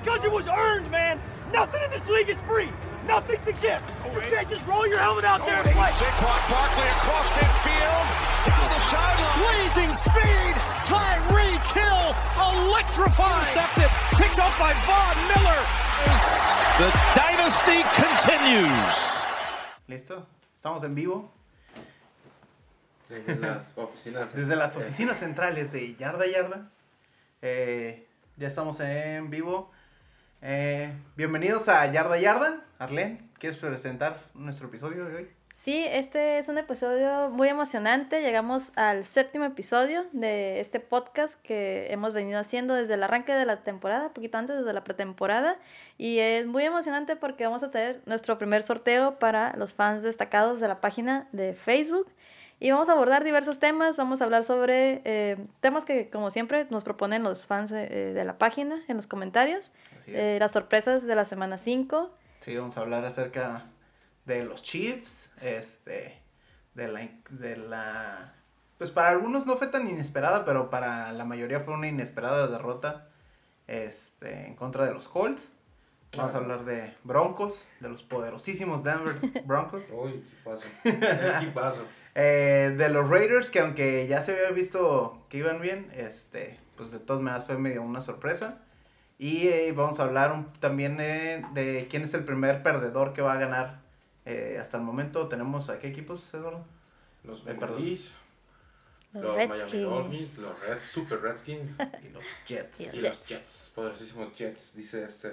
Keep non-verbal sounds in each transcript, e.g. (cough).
because it was earned, man. Nothing in this league is free. Nothing to give. You can't just roll your helmet out there and play. Saquon Barkley across midfield, down the sideline. Blazing speed, Tyreek Hill, electrifying. Intercepted, picked up by Von Miller. The dynasty continues. ¿Listo? Estamos en vivo Desde las oficinas. desde las oficinas centrales de Yarda Yarda. Eh, ya estamos en vivo. Eh, bienvenidos a Yarda Yarda. Arlen, ¿quieres presentar nuestro episodio de hoy? Sí, este es un episodio muy emocionante. Llegamos al séptimo episodio de este podcast que hemos venido haciendo desde el arranque de la temporada, poquito antes, desde la pretemporada. Y es muy emocionante porque vamos a tener nuestro primer sorteo para los fans destacados de la página de Facebook. Y vamos a abordar diversos temas, vamos a hablar sobre eh, temas que como siempre nos proponen los fans eh, de la página en los comentarios. Así es. Eh, las sorpresas de la semana 5. Sí, vamos a hablar acerca de los Chiefs, este, de la, de la, pues para algunos no fue tan inesperada, pero para la mayoría fue una inesperada derrota, este, en contra de los Colts. Vamos a hablar de Broncos, de los poderosísimos Denver (laughs) Broncos, Uy, equipazo. (laughs) Equipazo. Eh, de los Raiders, que aunque ya se había visto que iban bien, este, pues de todas maneras fue medio una sorpresa. Y eh, vamos a hablar un- también eh, de quién es el primer perdedor que va a ganar. eh, hasta el momento tenemos a qué equipos, Eduardo. Los Eh, perdón. Bengalís, Los los Miami Redskins. Dolphins, los Red, Super Redskins (laughs) Y los Jets. Y y los los Jets. Jets. Poderosísimos Jets, dice este.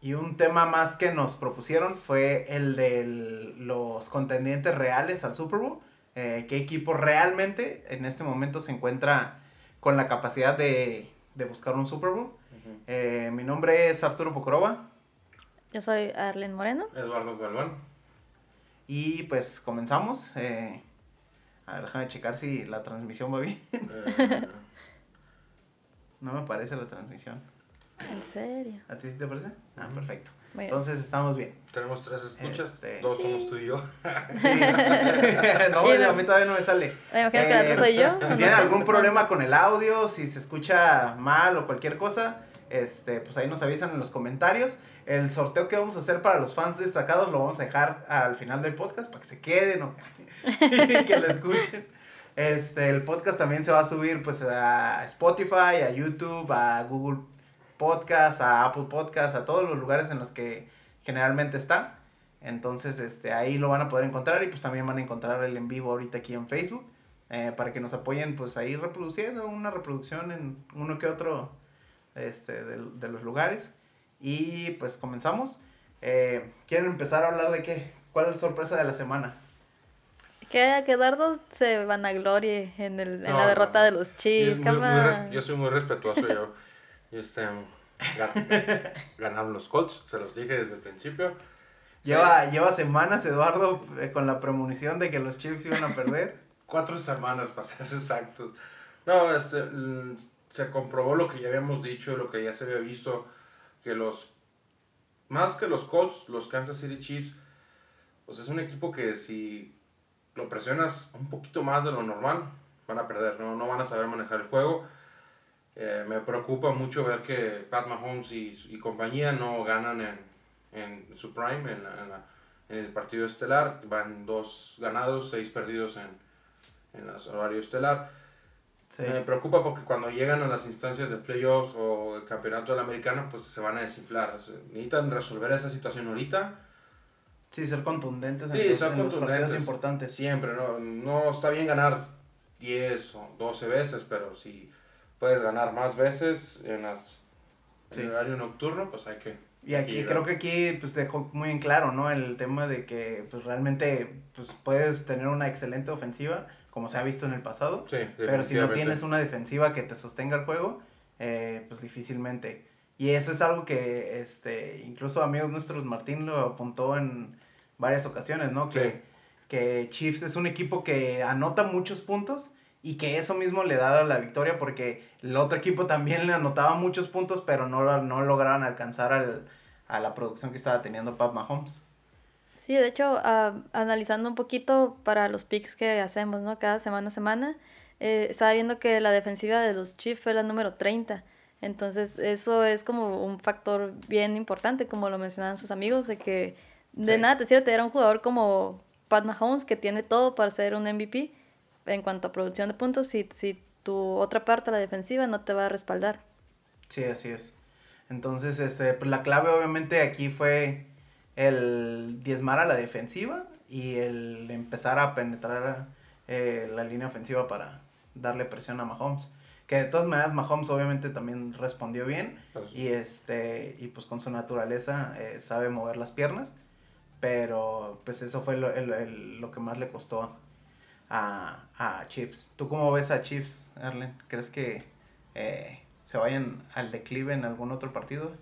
Y un tema más que nos propusieron fue el de los contendientes reales al Super Bowl. Eh, ¿Qué equipo realmente en este momento se encuentra con la capacidad de, de buscar un Super Bowl? Eh, mi nombre es Arturo Pocorova Yo soy Arlen Moreno. Eduardo Galván. y pues comenzamos. Eh, a ver, déjame checar si la transmisión va bien. eh, (laughs) No me parece la transmisión. En serio. ¿A ti sí te parece? Ah, perfecto. Entonces estamos bien. tenemos tres escuchas, Este, dos Sí. somos tú y yo. Sí. (laughs) no, Y a no- mí todavía no me sale. Me imagino que la otra Eh, soy yo. Si no tienen algún problema con el audio, si se escucha mal o cualquier cosa, este, pues ahí nos avisan en los comentarios. El sorteo que vamos a hacer para los fans destacados lo vamos a dejar al final del podcast para que se queden o (laughs) que lo escuchen. Este, el podcast también se va a subir pues a Spotify, a YouTube, a Google Podcast, a Apple Podcast, a todos los lugares en los que generalmente está. Entonces, este, ahí lo van a poder encontrar y pues también van a encontrar el en vivo ahorita aquí en Facebook. eh, para que nos apoyen pues ahí reproduciendo una reproducción en uno que otro este, de, de los lugares. Y pues comenzamos. Eh, ¿Quieren empezar a hablar de qué? ¿Cuál es la sorpresa de la semana? Que, que Dardo se vanaglorie en, el, en No, la derrota no. de los Yo, Chiefs. on. yo soy muy respetuoso. Yo, yo, este, gan- (laughs) ganaron los Colts, se los dije desde el principio. Lleva, lleva semanas Eduardo eh, con la premonición de que los Chiefs iban a perder. (laughs) Cuatro semanas para ser exactos. No, este, mm, se comprobó lo que ya habíamos dicho, lo que ya se había visto, que los, más que los Colts, los Kansas City Chiefs, pues es un equipo que si lo presionas un poquito más de lo normal, van a perder, no, no van a saber manejar el juego. Eh, me preocupa mucho ver que Pat Mahomes y, y compañía no ganan en, en su prime, en, la- en la- en el partido estelar. Van dos ganados, seis perdidos en, en el horario estelar. Sí. Me preocupa porque cuando llegan a las instancias de playoffs o el campeonato del americano, pues se van a desinflar. O sea, necesitan resolver esa situación ahorita. Sí, ser contundentes en, Sí, los, ser en los partidos contundentes. importantes. Siempre, ¿no? No está bien ganar 10 o 12 veces, pero si puedes ganar más veces en, las, Sí. en el horario nocturno, pues hay que... Y aquí creo que aquí pues dejó muy en claro, ¿no? El tema de que pues realmente pues puedes tener una excelente ofensiva, como se ha visto en el pasado, Sí, pero si no tienes una defensiva que te sostenga el juego, eh, pues difícilmente. Y eso es algo que este incluso amigos nuestros Martín lo apuntó en varias ocasiones, ¿no? Que, Sí. que Chiefs es un equipo que anota muchos puntos y que eso mismo le da la victoria porque el otro equipo también le anotaba muchos puntos, pero no, no lograron alcanzar al, a la producción que estaba teniendo Pat Mahomes. Sí, de hecho, ah, analizando un poquito para los picks que hacemos, ¿no? Cada semana a semana, eh, estaba viendo que la defensiva de los Chiefs fue la número 30. Entonces, eso es como un factor bien importante, como lo mencionaban sus amigos, de que de Sí. nada te sirve tener a un jugador como Pat Mahomes, que tiene todo para ser un MVP en cuanto a producción de puntos, si, si tu otra parte, la defensiva, no te va a respaldar. Sí, así es. Entonces, este, pues la clave obviamente aquí fue el diezmar a la defensiva y el empezar a penetrar eh, la línea ofensiva para darle presión a Mahomes. Que de todas maneras Mahomes obviamente también respondió bien y este y pues con su naturaleza eh, sabe mover las piernas, pero pues eso fue lo, el- el- lo que más le costó a, a Chiefs. ¿Tú cómo ves a Chiefs, Arlen? ¿Crees que eh, se vayan al declive en algún otro partido?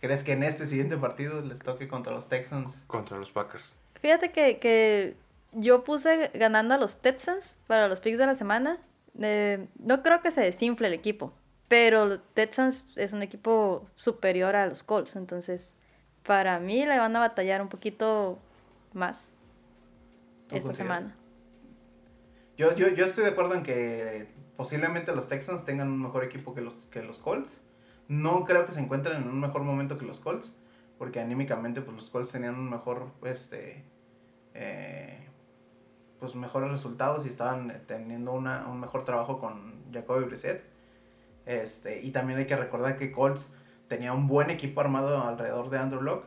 ¿Crees que en este siguiente partido les toque contra los Texans? contra los Packers. Fíjate que, que yo puse ganando a los Texans para los picks de la semana. Eh, no creo que se desinfle el equipo, pero los Texans es un equipo superior a los Colts, entonces para mí le van a batallar un poquito más ¿Tú esta semana. Yo, yo, yo estoy de acuerdo en que posiblemente los Texans tengan un mejor equipo que los, que los Colts. No creo que se encuentren en un mejor momento que los Colts, porque anímicamente pues, los Colts tenían un mejor, este, eh, pues mejores resultados y estaban teniendo una, un mejor trabajo con Jacoby Brissett. Este, y también hay que recordar que Colts tenía un buen equipo armado alrededor de Andrew Locke.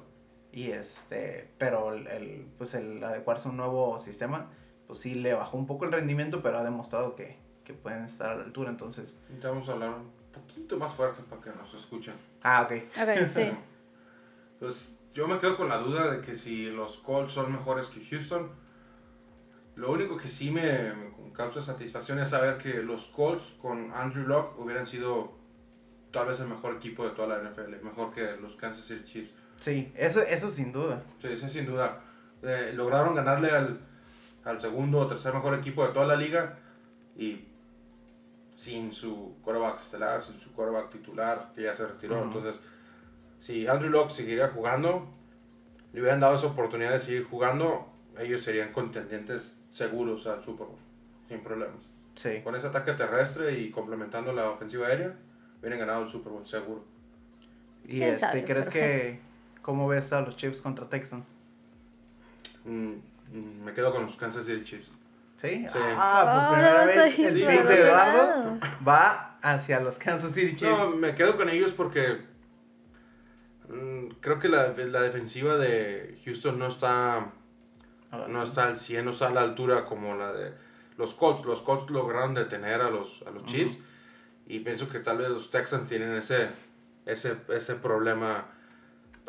Y este, pero el, el, pues el adecuarse a un nuevo sistema, pues sí le bajó un poco el rendimiento, pero ha demostrado que, que pueden estar a la altura. Entonces, a hablar un poquito más fuerte para que nos escuchen. ah, ok. Ok, (laughs) sí. Pues yo me quedo con la duda de que si los Colts son mejores que Houston. Lo único que sí me, me causa satisfacción es saber que los Colts con Andrew Locke hubieran sido tal vez el mejor equipo de toda la NFL, mejor que los Kansas City Chiefs. Sí, eso, eso sin duda. Sí, ese sin duda. Eh, lograron ganarle al, al segundo o tercer mejor equipo de toda la liga y sin su quarterback estelar, sin su quarterback titular, que ya se retiró. Ujú. Entonces, si Andrew Locke seguiría jugando, le hubieran dado esa oportunidad de seguir jugando, ellos serían contendientes seguros al Super Bowl, sin problemas. Sí. Con ese ataque terrestre y complementando la ofensiva aérea, hubieran ganado el Super Bowl seguro. Y ¿Quién este, sabe? ¿crees que cómo ves a los Chiefs contra Texans? Mm, me quedo con los Kansas City Chiefs. ¿Sí? Sí. Ah, por Ahora primera vez el pick de Eduardo va hacia los Kansas City Chiefs. No, me quedo con ellos porque mm, creo que la, la defensiva de Houston no está, no está al 100, no está a la altura como la de los Colts. Los Colts lograron detener a los, a los Chiefs y pienso que tal vez los Texans tienen ese, ese, ese problema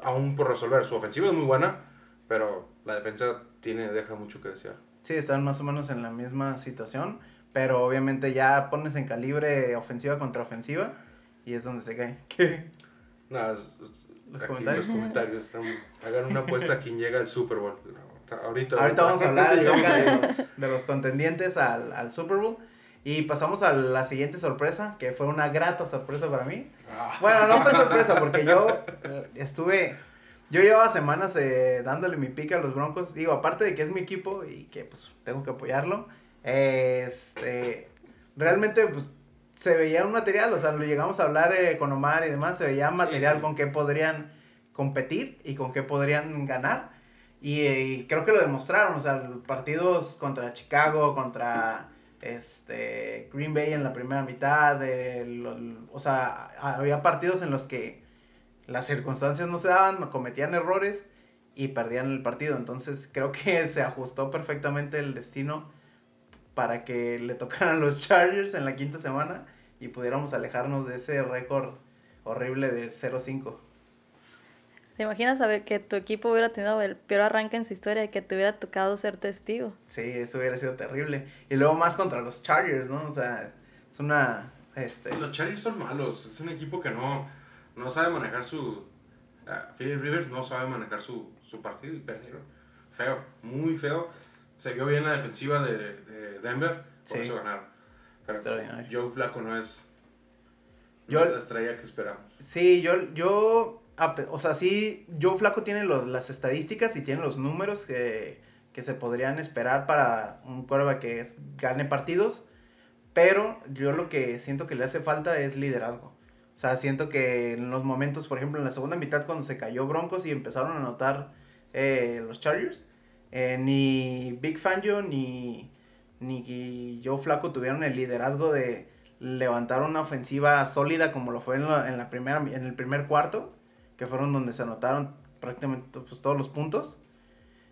aún por resolver. Su ofensiva es muy buena, pero la defensa tiene, deja mucho que desear. Sí, están más o menos en la misma situación, pero obviamente ya pones en calibre ofensiva contra ofensiva y es donde se cae. (laughs) ¿Qué? Nada, es- Los aquí comentarios. los comentarios. Hagan una apuesta a quién llega al Super Bowl. Ahorita, Ahorita vamos a hablar (laughs) acerca de los, de los contendientes al, al Super Bowl. Y pasamos a la siguiente sorpresa, que fue una grata sorpresa para mí. Bueno, no fue sorpresa, porque yo eh, estuve. Yo llevaba semanas eh, dándole mi pique a los Broncos. Digo, aparte de que es mi equipo y que pues tengo que apoyarlo. Este. Realmente, pues. Se veía un material, o sea, lo llegamos a hablar eh, con Omar y demás. Se veía material sí. con que podrían competir y con que podrían ganar. Y, eh, y creo que lo demostraron, o sea, partidos contra Chicago, contra este Green Bay en la primera mitad, el- el- o sea, había partidos en los que las circunstancias no se daban, cometían errores y perdían el partido. Entonces creo que (laughs) se ajustó perfectamente el destino para que le tocaran los Chargers en la quinta semana y pudiéramos alejarnos de ese récord horrible de 0-5. ¿Te imaginas saber que tu equipo hubiera tenido el peor arranque en su historia y que te hubiera tocado ser testigo? Sí, eso hubiera sido terrible. Y luego más contra los Chargers, ¿no? O sea, es una... Este, Los Chargers son malos. Es un equipo que no, no sabe manejar su. ah, Philip Rivers no sabe manejar su, su partido y perdieron. Feo, muy feo. Se vio bien la defensiva de, de Denver, por Sí. eso ganaron. Pero. Joe Flaco no es, Yo- la estrella que esperamos. Sí, yo, yo, o sea, sí, Joe Flaco tiene los, las estadísticas y tiene los números que, que se podrían esperar para un quarterback que es- gane partidos, pero yo lo que siento que le hace falta es liderazgo. O sea, siento que en los momentos, por ejemplo, en la segunda mitad cuando se cayó Broncos y empezaron a anotar eh, los Chargers, eh, ni Big Fangio ni, ni Joe Flaco tuvieron el liderazgo de levantar una ofensiva sólida como lo fue en, la, en la primera, en el primer cuarto, que fueron donde se anotaron prácticamente pues, todos los puntos.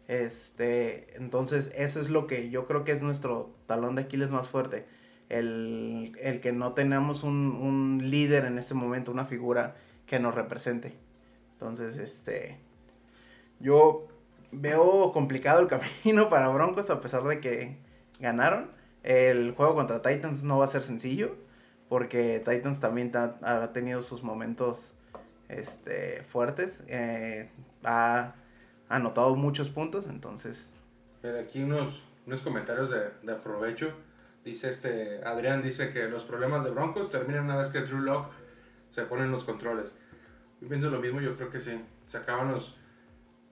Este, entonces, eso es lo que yo creo que es nuestro talón de Aquiles más fuerte. El, el que no tenemos un, un, líder en este momento, una figura que nos represente. Entonces, este, yo veo complicado el (laughs) camino para Broncos a pesar de que ganaron. El juego contra Titans no va a ser sencillo porque Titans también ha, ha tenido sus momentos este, fuertes. Eh, ha anotado muchos puntos, entonces... Aquí unos, unos comentarios de, de aprovecho. Dice este, Adrián dice que los problemas de Broncos terminan una vez que Drew Locke se ponen los controles. Yo pienso lo mismo, yo creo que sí. Se acaban los...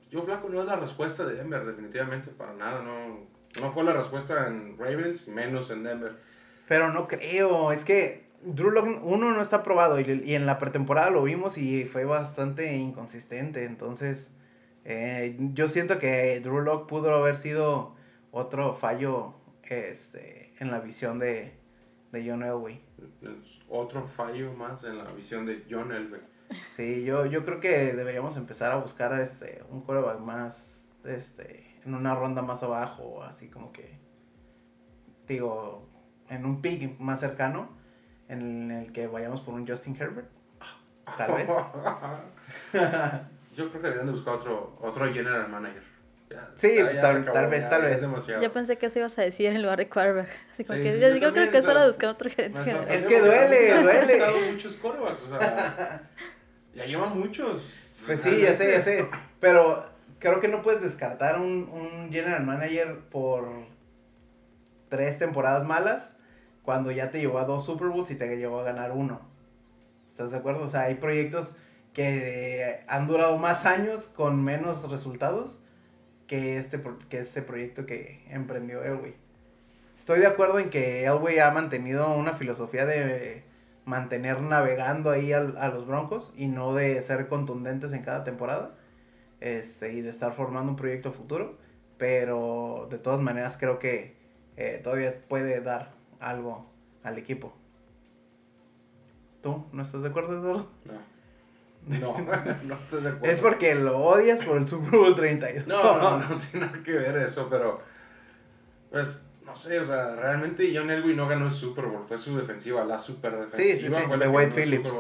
Yo Flaco no es la respuesta de Denver, definitivamente, para nada. No, no fue la respuesta en Ravens, menos en Denver. Pero no creo, es que Drew Locke, uno, no está probado y, y en la pretemporada lo vimos y fue bastante inconsistente. Entonces, eh, yo siento que Drew Locke pudo haber sido otro fallo este, en la visión de, de John Elway. Otro fallo más en la visión de John Elway. Sí, yo, yo creo que deberíamos empezar a buscar este, un quarterback más, este, en una ronda más abajo, así como que, digo, en un pick más cercano, en el que vayamos por un Justin Herbert, tal vez. (laughs) yo creo que deberían de buscar otro, otro general manager. Ya, sí, ya, pues, ya tal, acabó, tal, vez, tal vez. Yo pensé que eso ibas a decir en lugar de quarterback. Así como sí, que sí, yo, yo, creo que es hora de buscar otro gerente. Es que duele, duele. Han muchos quarterbacks, o sea, (laughs) ya llevan muchos. Pues sí, ya sé, ya sé. (laughs) Pero creo que no puedes descartar un, un general manager por tres temporadas malas cuando ya te llevó a dos Super Bowls y te llevó a ganar uno. ¿Estás de acuerdo? O sea, hay proyectos que han durado más años con menos resultados que este, que este proyecto que emprendió Elway. Estoy de acuerdo en que Elway ha mantenido una filosofía de mantener navegando ahí a, a los Broncos y no de ser contundentes en cada temporada este, y de estar formando un proyecto futuro, pero de todas maneras creo que eh, todavía puede dar algo al equipo. ¿Tú no estás de acuerdo, Eduardo? No. No, (laughs) no estoy de acuerdo. Es porque lo odias por el Super Bowl 32. No, no, no tiene nada que ver eso, pero. Pues, no sé, o sea, realmente John Elway no ganó el Super Bowl, fue su defensiva, la super defensiva. Sí, sí, sí, fue de Wade Phillips.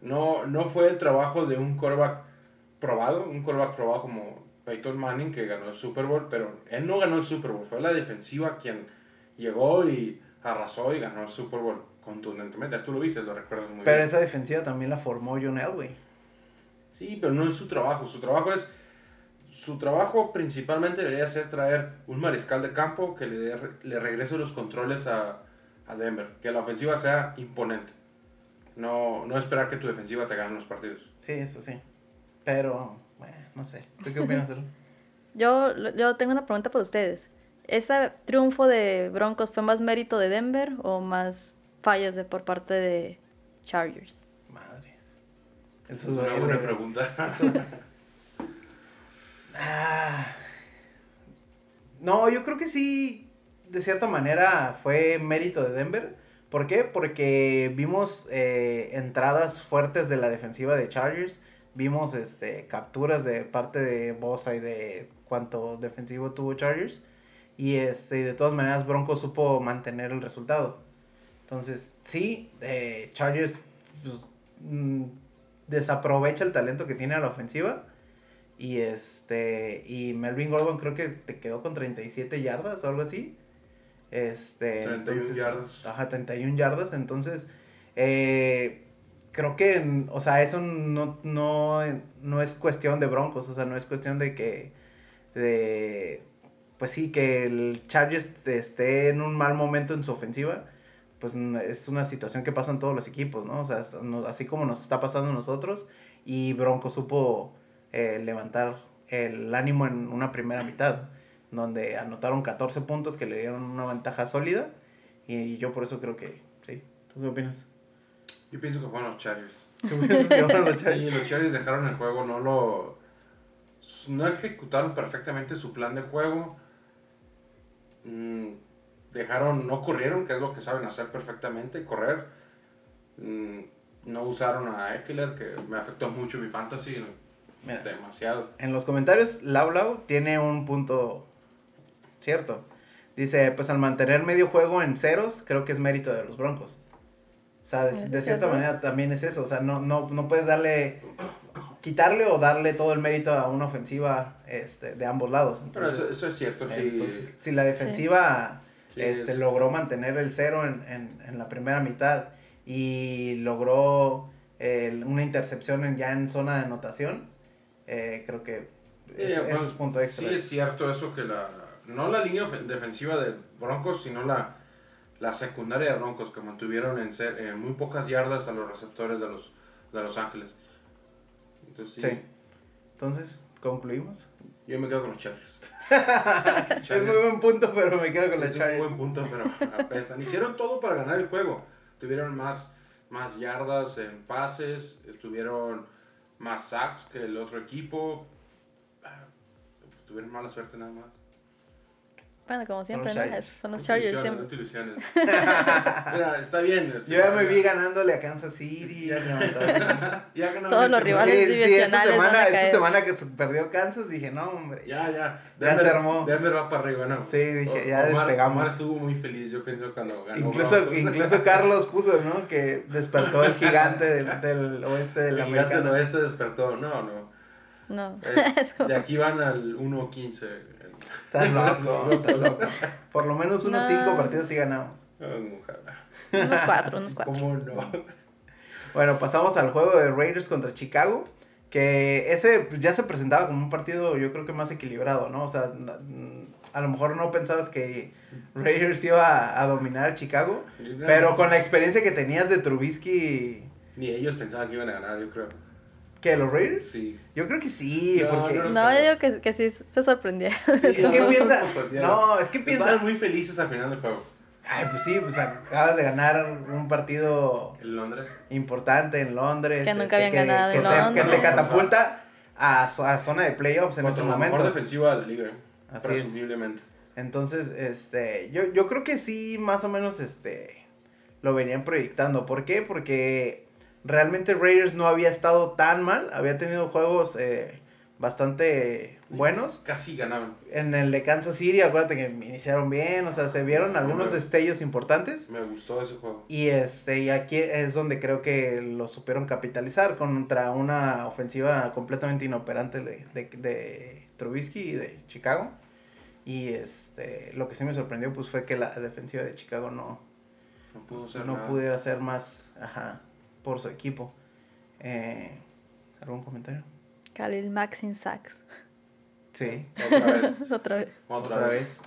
No, no fue el trabajo de un quarterback probado, un quarterback probado como Peyton Manning que ganó el Super Bowl, pero él no ganó el Super Bowl, fue la defensiva quien llegó y arrasó y ganó el Super Bowl contundentemente. Tú lo viste, lo recuerdas muy pero bien. esa defensiva también la formó John Elway. Sí, pero no es su trabajo. Su trabajo es. Su trabajo principalmente debería ser traer un mariscal de campo que le, de, le regrese los controles a, a, Denver. Que la ofensiva sea imponente. No, no esperar que tu defensiva te gane los partidos. Sí, eso sí. Pero, bueno, no sé. ¿Tú qué opinas, (laughs) yo, yo tengo una pregunta para ustedes. ¿Este triunfo de Broncos fue más mérito de Denver o más fallas de, por parte de Chargers? Madres. Eso es una buena pregunta. ah. No, yo creo que sí, de cierta manera fue mérito de Denver. ¿Por qué? Porque vimos eh, entradas fuertes de la defensiva de Chargers. Vimos este, capturas de parte de Bosa y de cuánto defensivo tuvo Chargers. Y este, de todas maneras Broncos supo mantener el resultado. Entonces, sí, eh, Chargers pues, mm, desaprovecha el talento que tiene a la ofensiva. Y este y Melvin Gordon creo que te quedó con 37 yardas o algo así. Este, 31 entonces, yardas. Ajá, 31 yardas. Entonces, eh, creo que, o sea, eso no, no, no es cuestión de Broncos. O sea, no es cuestión de que, de, pues sí, que el Chargers esté en un mal momento en su ofensiva pues es una situación que pasa en todos los equipos, ¿no? O sea, así como nos está pasando a nosotros y Bronco supo eh, levantar el ánimo en una primera mitad, donde anotaron 14 puntos que le dieron una ventaja sólida y yo por eso creo que, sí, ¿tú qué opinas? Yo pienso que fueron los Chargers. (laughs) ¿Tú piensas que van a luchar? Sí, los Chargers dejaron el juego, no lo. No ejecutaron perfectamente su plan de juego. Mm, dejaron, no corrieron, que es lo que saben hacer perfectamente, correr. Mm, no usaron a Eckler, que me afectó mucho mi fantasy. Mira. Demasiado. En los comentarios, Lau Lau tiene un punto cierto. Dice, pues al mantener medio juego en ceros, creo que es mérito de los Broncos. O sea, de, ¿Es de cierta manera también es eso. O sea, no, no, no puedes darle, quitarle o darle todo el mérito a una ofensiva este, de ambos lados. Entonces, eso, eso es cierto. sí. si la defensiva Sí, este, es- logró mantener el cero en, en, en la primera mitad y logró el- una intercepción en- ya en zona de anotación, eh, creo que eso, bueno, eso es punto extra. Sí es cierto eso que la... No la línea defensiva de Broncos, sino la, la secundaria de Broncos, que mantuvieron en, ser, en muy pocas yardas a los receptores de los, de los Ángeles. Entonces, sí, Sí. Entonces, concluimos. yo me quedo con los Chargers. Es muy buen punto, pero me quedo con la es un buen punto, pero apestan. Hicieron todo para ganar el juego. Tuvieron más, más yardas en pases, tuvieron más sacks que el otro equipo. Ah, Tuvieron mala suerte nada más. Bueno, como siempre, los ¿no? Chargers. (laughs) Son los Chargers siempre. no te ilusiones. (laughs) Mira, está bien. Yo ya me vi ganándole a Kansas City. Ya. levantando- (laughs) Ya ganamos Todos los rivales. Sí, sí, esta divisionales van semana, a esta caer. semana que perdió Kansas, dije, no, hombre. Ya, ya. Ya se armó. Denver va para arriba, ¿no? Sí, dije, O- ya Omar- despegamos. Omar estuvo muy feliz, yo pienso, cuando ganó. Incluso, Broncos. incluso Carlos puso, ¿no? Que despertó el gigante del, del oeste del El gigante del americano. oeste despertó. No, no. No. Es- de aquí van al 1-15. Estás loco, estás loco. Por lo menos unos No. cinco partidos sí ganamos. Ojalá. unos cuatro, unos cuatro. ¿Cómo no? Bueno, pasamos al juego de Raiders contra Chicago. Que ese ya se presentaba como un partido, yo creo que más equilibrado, ¿no? O sea, a lo mejor no pensabas que Raiders iba a dominar a Chicago. Pero con la experiencia que tenías de Trubisky, Ni ellos pensaban que iban a ganar, yo creo. ¿Qué? ¿Los Raiders? Sí. Yo creo que sí, No, porque. no, No, yo digo que, que sí se sorprendieron. Sí, es que no, piensa. No, es que piensa. Estaban muy felices al final del juego. Ay, pues sí, pues acabas de ganar un partido En Londres. importante en Londres. este, Que nunca habían ganado que en te, que catapulta a, a zona de playoffs en la momento. mejor defensiva de la liga, Así es. presumiblemente. Entonces, este, yo, yo creo que sí, más o menos, este, lo venían proyectando. ¿Por qué? Porque realmente Raiders no había estado tan mal, había tenido juegos eh, bastante buenos. Casi ganaban. En el de Kansas City, acuérdate que iniciaron bien, o sea, se vieron algunos destellos importantes. Me gustó ese juego. Y este, y aquí es donde creo que lo supieron capitalizar contra una ofensiva completamente inoperante de, de, de Trubisky y de Chicago. Y este, lo que sí me sorprendió pues fue que la defensiva de Chicago no, No pudo ser no nada. pudiera hacer más ajá, por su equipo. Eh, ¿Algún comentario? Khalil Mack sin sacks. Sí, Otra vez. (laughs) Otra vez. Otra, otra vez.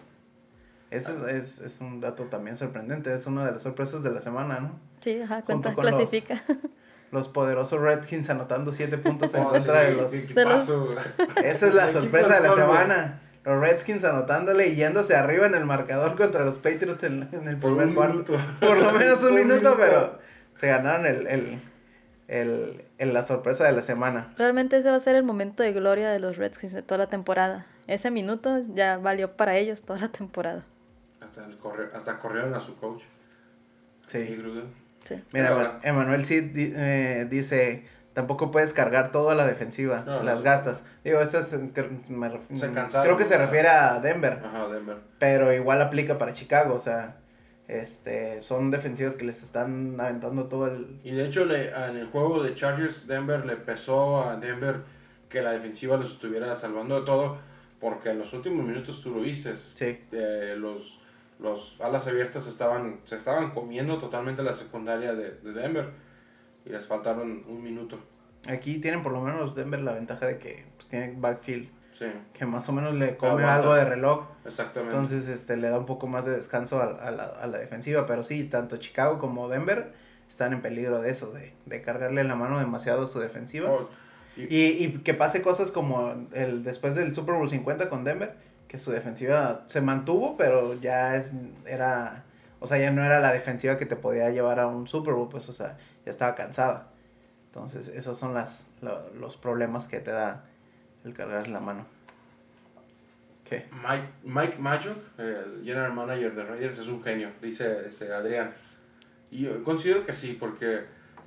Eso es, es, es un dato también sorprendente, es una de las sorpresas de la semana, ¿no? Sí, ajá, cuenta, los- clasifica. Los poderosos Redskins anotando 7 puntos en Oh, contra sí, de los... qué de los- equipazo. Esa es la sorpresa de la semana. Los Redskins anotándole y yéndose arriba en el marcador contra los Patriots en, en el primer cuarto. Por lo menos un minuto, pero se ganaron el, el, el- el- la sorpresa de la semana. Realmente ese va a ser el momento de gloria de los Redskins de toda la temporada. Ese minuto ya valió para ellos toda la temporada. Hasta, el corre- hasta corrieron a su coach. Sí. Gruden. Sí. Mira, Ahora- Emanuel Cid di- eh, dice, tampoco puedes cargar todo a la defensiva, No, las no. gastas. Digo, esta es- me cansaron, creo que se refiere a Denver. Ajá, Denver. pero igual aplica para Chicago, o sea, este, son defensivas que les están aventando todo el... Y de hecho, le, en el juego de Chargers, Denver le pesó a Denver que la defensiva los estuviera salvando de todo, porque en los últimos minutos tú lo viste. Sí. eh, los, los alas abiertas estaban, se estaban comiendo totalmente la secundaria de, de Denver y les faltaron un minuto. Aquí tienen por lo menos Denver la ventaja de que pues, tienen backfield, Sí, que más o menos le come Aguanta. algo de reloj, exactamente. entonces este, le da un poco más de descanso a, a la, a la defensiva, pero sí, tanto Chicago como Denver están en peligro de eso, de, de cargarle la mano demasiado a su defensiva. Oh, y- Y, y que pase cosas como el después del Super Bowl 50 con Denver, que su defensiva se mantuvo, pero ya es- era o sea, ya no era la defensiva que te podía llevar a un Super Bowl, pues, o sea, ya estaba cansada. Entonces, esos son las, lo- los problemas que te da el cargar la mano. ¿Qué? Mike, Mike Mayock, el general manager de Raiders, es un genio, dice este, Adrián. Y yo considero que sí, porque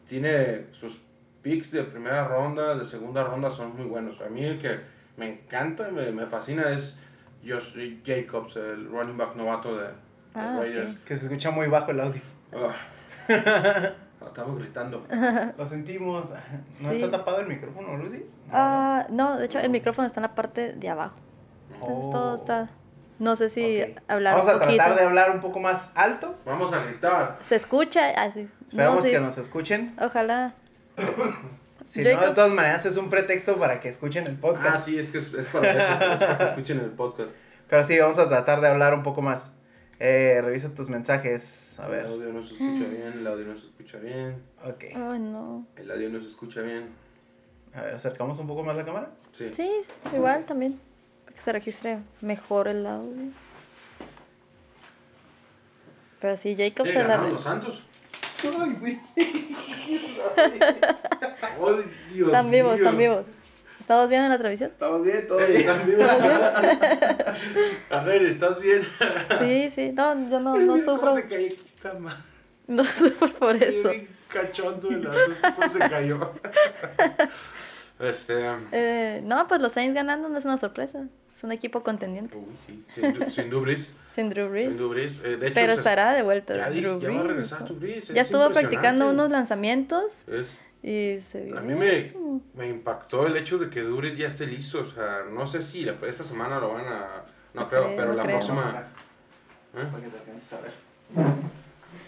tiene sus picks de primera ronda, de segunda ronda son muy buenos. A mí el que me encanta, me, me fascina es Josh Jacobs, el running back novato de, de Ah, Raiders. sí. Que se escucha muy bajo el audio. Ah, (laughs) estamos gritando. (laughs) Lo sentimos. ¿No Sí. está tapado el micrófono, Lucy? Ah, no, de hecho el micrófono está en la parte de abajo. Entonces Oh. todo está... No sé si Ok. hablar Vamos a un poquito. tratar de hablar un poco más alto. Vamos a gritar. Se escucha así. Esperamos no, sí. que nos escuchen. Ojalá. Si no, de todas maneras es un pretexto para que escuchen el podcast. Ah, sí, es que es, es para, eso, es para que escuchen el podcast. Pero sí, vamos a tratar de hablar un poco más. Eh, revisa tus mensajes. A El ver. audio no se escucha bien, el audio no se escucha bien, Ok. Ay, no. el audio no se escucha bien. A ver, acercamos un poco más la cámara. Sí. Sí, igual también. Para que se registre mejor el audio. Pero sí, Jacob se la... los Santos. Ay, güey. (laughs) Oh, Dios Están vivos, mío. están vivos. ¿Estamos bien en la transmisión? Estamos bien, todo Eh, bien. ¿Están vivos? (laughs) A ver, ¿estás bien? Sí, sí. No, yo no, no (laughs) ¿Cómo sufro. se? Está mal. No sufro por eso. Bien cachondo el ¿Cómo se cayó? (laughs) Este... Eh, no, pues los Saints ganando no es una sorpresa. Es un equipo contendiente. Uy, sí, sin, sin Dubris. Sin Drew Brees. Sin Dubris. Eh, de hecho, Pero estará de vuelta Ya, Drew ya va a Brees, regresar. Drew Brees, Ya es estuvo practicando unos lanzamientos Es, y se vio. a mí me, me impactó el hecho de que Dubris ya esté listo. O sea, no sé si la- esta semana lo van a... No creo, creo, pero no la creo. próxima... ¿eh?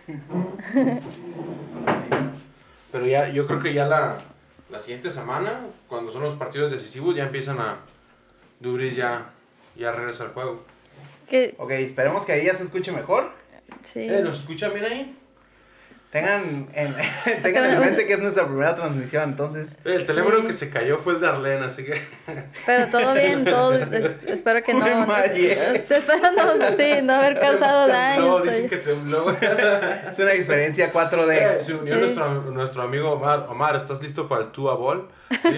(laughs) Pero ya, yo creo que ya la, la siguiente semana, cuando son los partidos decisivos, ya empiezan a... Dubris ya, ya regresa al juego. Que, Ok, esperemos que ahí ya se escuche mejor. sí. Eh, ¿Nos escuchan bien ahí? Tengan en, (laughs) tengan en mente que es nuestra primera transmisión, entonces. El teléfono Sí. que se cayó fue el de Arlene, así que... Pero todo (laughs) bien, todo. eh, espero que no. Te, te espero no, sí, no haber causado daño. No, dicen que tembló. (laughs) Es una experiencia Eh, 4D. se unió Sí. nuestro, nuestro amigo Omar. Omar, ¿estás listo para el Tua Ball? ¿Sí?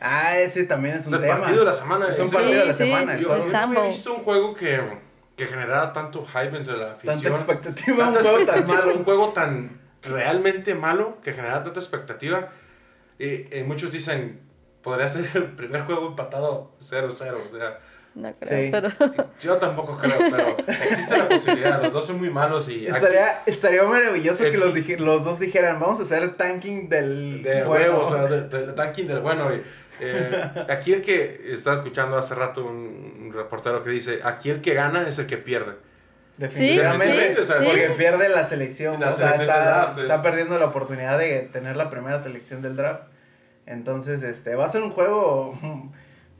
Ah, ese también es un tema. partido de la semana. Es un partido de la semana. el Yo, visto un juego que, que generara tanto hype entre la afición. Tanta expectativa, un Tanta juego tan expectativa, malo. Un juego tan realmente malo que genera tanta expectativa. Y, y muchos dicen, podría ser el primer juego empatado 0-0. O sea, No creo, Sí. pero. (laughs) yo tampoco creo, pero existe la posibilidad. Los dos son muy malos y... aquí- Estaría, estaría maravilloso que los, dije- los dos dijeran, vamos a hacer tanking del De bueno". huevos, o sea, (laughs) de- del tanking del bueno. y, eh, aquí el que estaba escuchando hace rato un, un reportero que dice, aquí el que gana es el que pierde. Definitivamente, Sí, o sea, porque pierde la selección. La o sea, selección está, draft, está es- perdiendo la oportunidad de tener la primera selección del draft. Entonces, este, va a ser un juego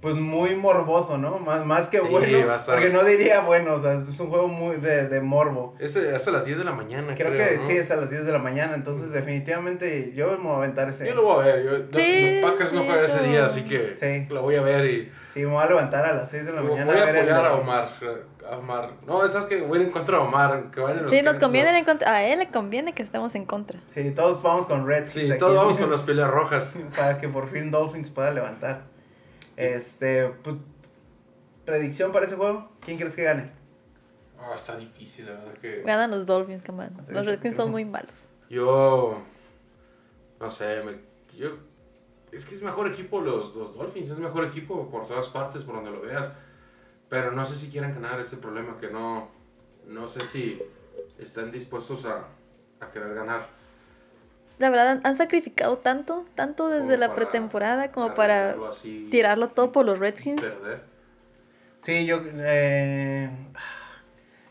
pues muy morboso, ¿no? Más, más que Sí, bueno. va a estar- Porque no diría bueno, o sea, es un juego muy de, de morbo. Es es a las 10 de la mañana, Creo, creo, que ¿no? sí, es a las 10 de la mañana, entonces definitivamente yo me voy a aventar ese... Yo lo voy a ver. Yo, Sí, los Packers no sí, juegan ese día, así que Sí. lo voy a ver y Sí, me voy a levantar a las 6 de la voy mañana a ver el- apoyar a Omar. A Omar. No, sabes que voy a ir en contra de Omar. Que vayan los Sí, nos conviene los- en contra. A él le conviene que estemos en contra. Sí, todos vamos con Redskins. Sí, aquí. todos vamos con (laughs) las peleas rojas. para que por fin Dolphins pueda levantar. Este, pues, predicción para ese juego. ¿Quién crees que gane? Ah, está difícil, la verdad que... Ganan los Dolphins, cabrón. Los Redskins son muy malos. Yo. No sé, me- yo. Es que es mejor equipo los, los Dolphins, es mejor equipo por todas partes, por donde lo veas. Pero no sé si quieran ganar ese problema, que no. No sé si están dispuestos a, a querer ganar. La verdad, han- han sacrificado tanto, tanto desde como la para pretemporada como para así, tirarlo todo por los Redskins. Perder. Sí, yo. Eh...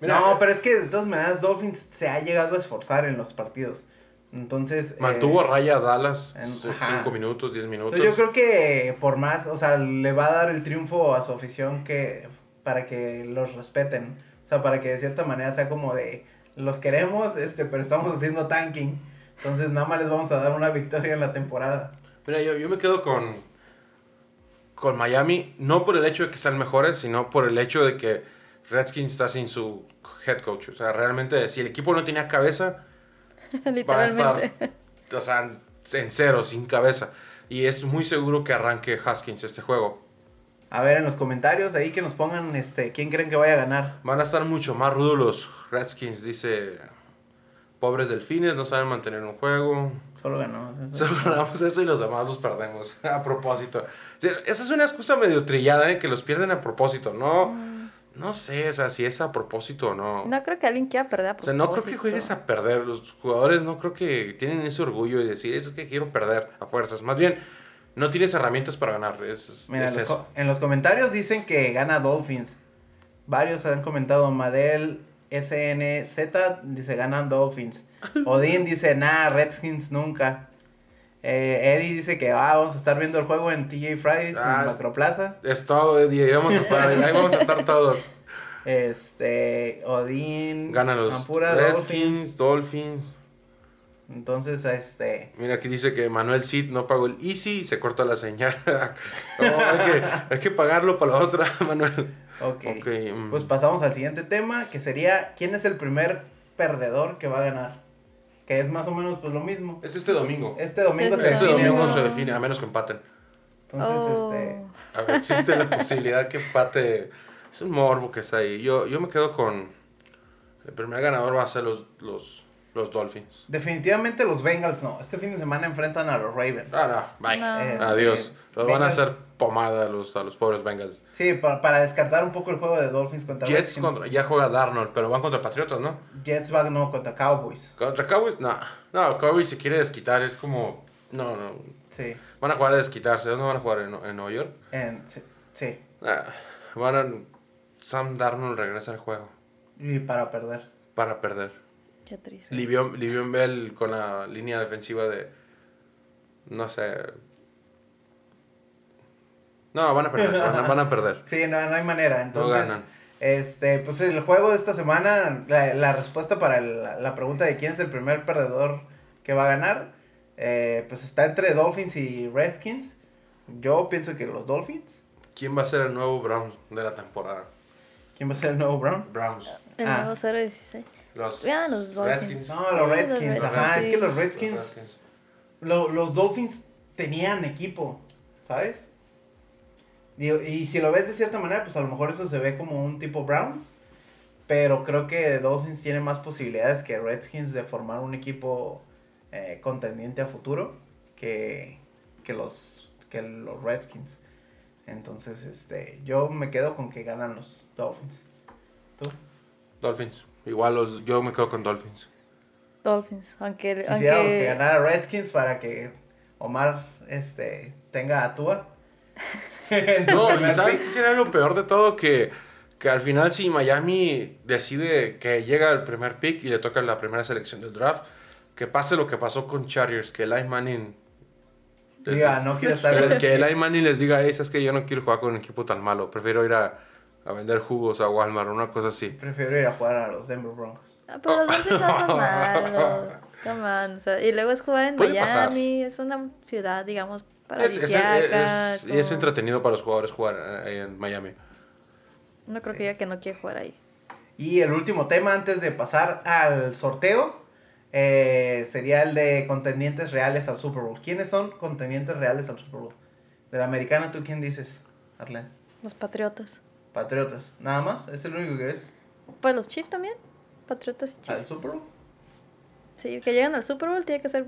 Mira, no, eh, pero es que de todas maneras Dolphins se ha llegado a esforzar en los partidos. Entonces. Mantuvo eh, a raya a Dallas en- 5 ajá. minutos, 10 minutos. entonces yo creo que por más, o sea, le va a dar el triunfo a su afición que para que los respeten. O sea, para que de cierta manera sea como de los queremos, este, pero estamos haciendo tanking. Entonces nada más les vamos a dar una victoria en la temporada. Mira, yo, yo me quedo con, con Miami, no por el hecho de que sean mejores, sino por el hecho de que Redskins está sin su head coach. O sea, realmente, si el equipo no tenía cabeza, (laughs) va a estar, o sea, en cero, sin cabeza. Y es muy seguro que arranque Haskins este juego. A ver, en los comentarios ahí que nos pongan este, quién creen que vaya a ganar. Van a estar mucho más rudos los Redskins, dice. Pobres delfines, no saben mantener un juego. Solo ganamos eso. Solo (laughs) ganamos eso y los demás los perdemos. (laughs) A propósito. O sea, esa es una excusa medio trillada, ¿eh? Que los pierden a propósito. No, no sé, o sea, si es a propósito o no. No creo que alguien quiera perder a O sea, no creo que propósito. juegues a perder. Los jugadores no creo que tienen ese orgullo de decir, es que quiero perder a fuerzas. Más bien, no tienes herramientas para ganar. Es, Mira, es en los, eso. en los comentarios dicen que gana Dolphins. Varios han comentado. Madel SNZ dice ganan Dolphins. (laughs) Odín dice nah, Redskins nunca. Eh, Eddie dice que ah, vamos a estar viendo el juego en TJ Fridays Ah, en Macroplaza. Es todo, Eddie. Ahí vamos a estar, ahí vamos a estar todos. Este, Odín, Ganan los Campura, Redskins, Dolphins. Dolphins. Entonces, este, Mira, aquí dice que Manuel Cid no pagó el Easy y se corta la señal. (laughs) No, hay, que, hay que pagarlo para la otra, (laughs) Manuel. Ok. Ok, mm. Pues pasamos al siguiente tema, que sería ¿quién es el primer perdedor que va a ganar? Que es más o menos pues lo mismo. Es este domingo. Este domingo Sí, se Este define domingo se define, a menos que empaten. Entonces, Oh. este, A ver, existe la posibilidad que empate. Es un morbo que está ahí. Yo, yo me quedo con. El primer ganador va a ser los, los, los Dolphins. definitivamente los Bengals no. Este fin de semana enfrentan a los Ravens. Ah, no, bye. No. Este, Adiós. Los van a Bengals- hacer pomada a los, a los pobres Bengals. Sí, para, para descartar un poco el juego de Dolphins contra Jets Redskins. contra. Ya juega Darnold, pero van contra Patriotas, ¿no? Jets va no contra Cowboys. Contra Cowboys, no. No, Cowboys se quiere desquitar. Es como. No, no. Sí. Van a jugar a desquitarse. ¿Dónde van a jugar? ¿En, en Nueva York? En- sí, sí. Ah, van a. Sam Darnold regresa al juego Y para perder. para perder. Qué triste. Livion, Livion Bell con la línea defensiva de. No sé. No, van a perder. Van a, van a perder. (laughs) Sí, no, no hay manera. Entonces, ganan. este, pues el juego de esta semana, la, la respuesta para el- la, la pregunta de quién es el primer perdedor que va a ganar, eh, pues está entre Dolphins y Redskins. Yo pienso que los Dolphins. ¿Quién va a ser el nuevo Brown de la temporada? ¿Quién va a ser el nuevo Brown? Browns. El Ah. nuevo 016. Los, Ah, los Dolphins. Redskins. No, los los Redskins. Redskins. Ajá, es que los Los Redskins, Redskins. lo- los Dolphins tenían equipo, ¿sabes? Digo, y si lo ves de cierta manera, pues a lo mejor eso se ve como un tipo Browns. Pero creo que Dolphins tiene más posibilidades que Redskins de formar un equipo eh, contendiente a futuro que, que, los, que los Redskins. Entonces, este, yo me quedo con que ganan los Dolphins. ¿Tú? Dolphins. Igual los, yo me quedo con Dolphins. Dolphins. Aunque. Quisiéramos aunque que ganara Redskins para que Omar este, tenga a Tua. (laughs) (laughs) No, y ¿sabes qué sería lo peor de todo? Que, que al final si Miami decide que llega el primer pick y le toca la primera selección del draft, que pase lo que pasó con Chargers, que Eli Manning... Diga, no quiero estar. Que, que Eli Manning les diga, "Ey, es que yo no quiero jugar con un equipo tan malo, prefiero ir a, a vender jugos a Walmart, una cosa así. Prefiero ir a jugar a los Denver Broncos. Ah, pero los no son (laughs) malos. Come on, o sea, y luego es jugar en Puede pasar. Miami. Es una ciudad, digamos, Es, es, es- y es como- entretenido para los jugadores jugar eh, ahí en Miami. No creo que diga que no quiere jugar ahí. Y el último tema antes de pasar al sorteo eh, sería el de contendientes reales al Super Bowl. ¿Quiénes son contendientes reales al Super Bowl? De la americana, ¿tú quién dices, Arlen? Los Patriotas. Patriotas. ¿Nada más? ¿Es el único que ves Pues los Chiefs también. Patriotas y al Chiefs. Super Bowl? Sí, que llegan al Super Bowl tiene que ser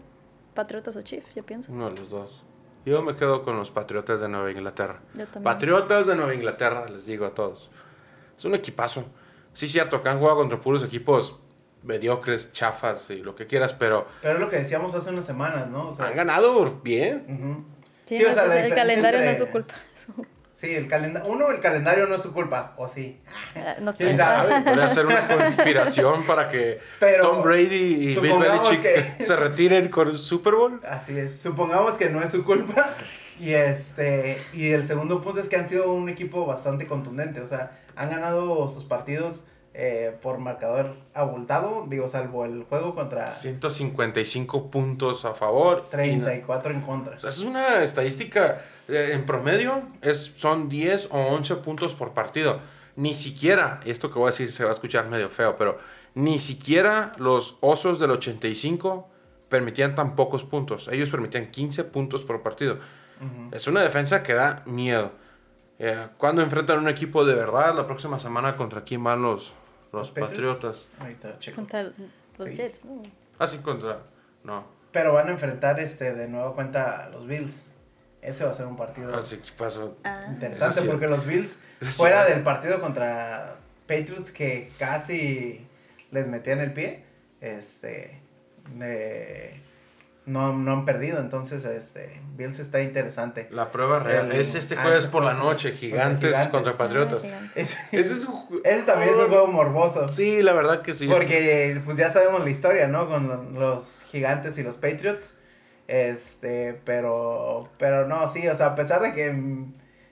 Patriotas o Chiefs, yo pienso. Uno de los dos. Yo me quedo con los Patriotas de Nueva Inglaterra. Yo también. Patriotas de Nueva Inglaterra, les digo a todos. Es un equipazo. Sí, cierto, que han jugado contra puros equipos mediocres, chafas y lo que quieras, pero Pero es lo que decíamos hace unas semanas, ¿no? O sea, han ganado bien. ujú. Sí, Sí, no, o sea, pues la el calendario no es su culpa. Sí, el calendario. Uno, el calendario no es su culpa, o sí. Ah, No sé. ¿Quién sabe? Podría ser una conspiración para que Pero Tom Brady y Bill Belichick que- (laughs) se retiren con el Super Bowl. Así es, supongamos que no es su culpa. Y este y el segundo punto es que han sido un equipo bastante contundente. O sea, han ganado sus partidos eh, por marcador abultado. Digo, salvo el juego contra 155 puntos a favor. y na- 34 en contra. O sea, es una estadística eh, en promedio, es, son 10 o 11 puntos por partido. ni siquiera, y esto que voy a decir se va a escuchar medio feo, pero ni siquiera los Osos del 85 permitían tan pocos puntos. Ellos permitían 15 puntos por partido. Es una defensa que da miedo. Eh, cuando enfrentan un equipo de verdad, la próxima semana contra quién van los, los, ¿Los? Patriotas. Ahorita checo. Contra los. Jets, ¿no? Ah, sí, contra. No. Pero van a enfrentar este de nuevo cuenta a los Bills. Ese va a ser un partido Así que pasó. Ah. interesante sí. porque los Bills, sí. fuera del partido contra Patriots que casi les metían el pie, este eh, no, no han perdido. Entonces, este Bills está interesante. La prueba real El- es este ah, jueves ese por la noche, gigantes Gigantes. contra Patriotas. Ah. Ese, (laughs) Ese es un ju- ese también es un juego morboso. Sí, la verdad que sí. Porque pues ya sabemos la historia, ¿no? Con lo- los gigantes y los Patriots. Este, pero, pero no, sí, o sea, a pesar de que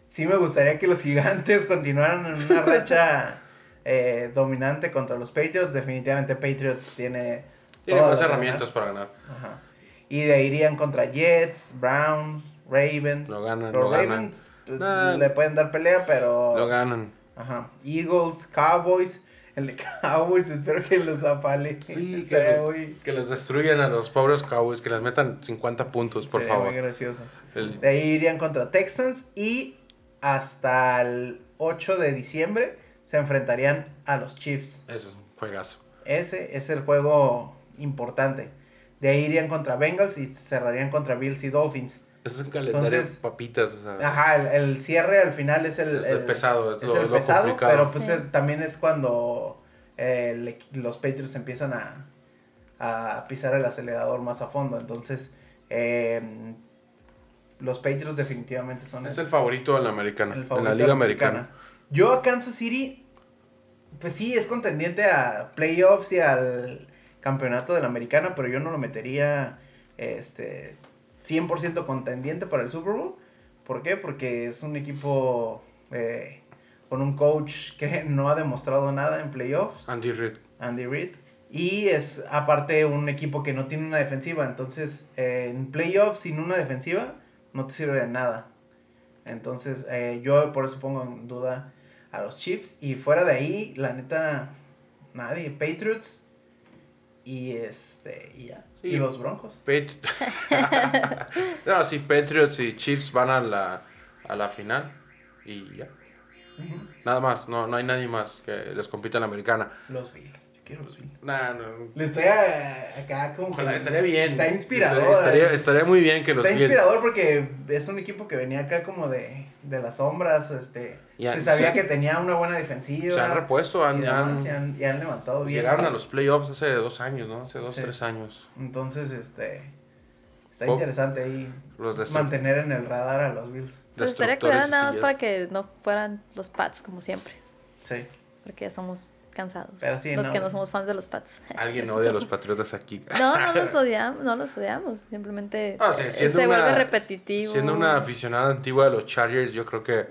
sí me gustaría que los (laughs) gigantes continuaran en una racha eh, dominante contra los Patriots, definitivamente Patriots tiene... Tiene más herramientas para ganar. Ajá. Y de ahí irían contra Jets, Browns, Ravens. Lo ganan, Los lo ganan. Ravens eh, Nah. le pueden dar pelea, pero... Lo ganan. Ajá. Eagles, Cowboys. El de Cowboys, espero que los apale. Sí, (laughs) que los, muy- que los destruyan a los pobres Cowboys, que les metan 50 puntos, por sería favor. muy gracioso. El- De ahí irían contra Texans y hasta el 8 de diciembre se enfrentarían a los Chiefs. ese es un juegazo. Ese es el juego importante. De ahí irían contra Bengals y cerrarían contra Bills y Dolphins. Ese es un calendario Entonces- papitas. O sea, Ajá, el, el cierre al final es el, Es el pesado, es es lo- el lo pesado, complicado. pero pues Sí. eh, también es cuando eh, el equ- los Patriots empiezan a, a pisar el acelerador más a fondo. Entonces, eh, los Patriots definitivamente son es el favorito en la americana. el en la de liga americana. Yo a Kansas City, pues sí, es contendiente a playoffs y al campeonato de la americana, pero yo no lo metería este 100% contendiente para el Super Bowl. ¿Por qué? Porque es un equipo eh, con un coach que (laughs) no ha demostrado nada en playoffs, Andy Reid. Andy Reid. Y es aparte un equipo que no tiene una defensiva. Entonces, eh, en playoffs sin una defensiva no te sirve de nada. Entonces, eh, yo por eso pongo en duda a los Chiefs. Y fuera de ahí, la neta, nadie. Patriots y este y ya. Sí. Y los Broncos. (laughs) No, sí, Patriots y Chiefs van a la, a la final. Y ya. Nada más, no, no hay nadie más que les compita en la americana. Los Bills. Quiero los Bills. Nah, no. Le estoy a- acá como. Ojalá, que- estaría bien. Está inspirador. Estaría, estaría muy bien que los Está Bills. inspirador porque es un equipo que venía acá como de, de las sombras, este, Ya, se sabía sí. que tenía una buena defensiva. Se han repuesto, han, y han- y han, y han levantado bien. llegaron a los playoffs hace dos años, ¿no? Hace dos, Sí. tres años. Entonces, este, está interesante ahí Los mantener en el radar a los Bills. Pues estaría de nada más para que no fueran los Pats como siempre. Sí. Porque ya estamos cansados. Pero sí, los no. que no somos fans de los Pats. (laughs) Alguien odia a los Patriotas aquí. No, no (laughs) los odiamos, no los odiamos. Simplemente Ah, sí, eh, se una- vuelve repetitivo. Siendo una aficionada antigua de los Chargers, yo creo que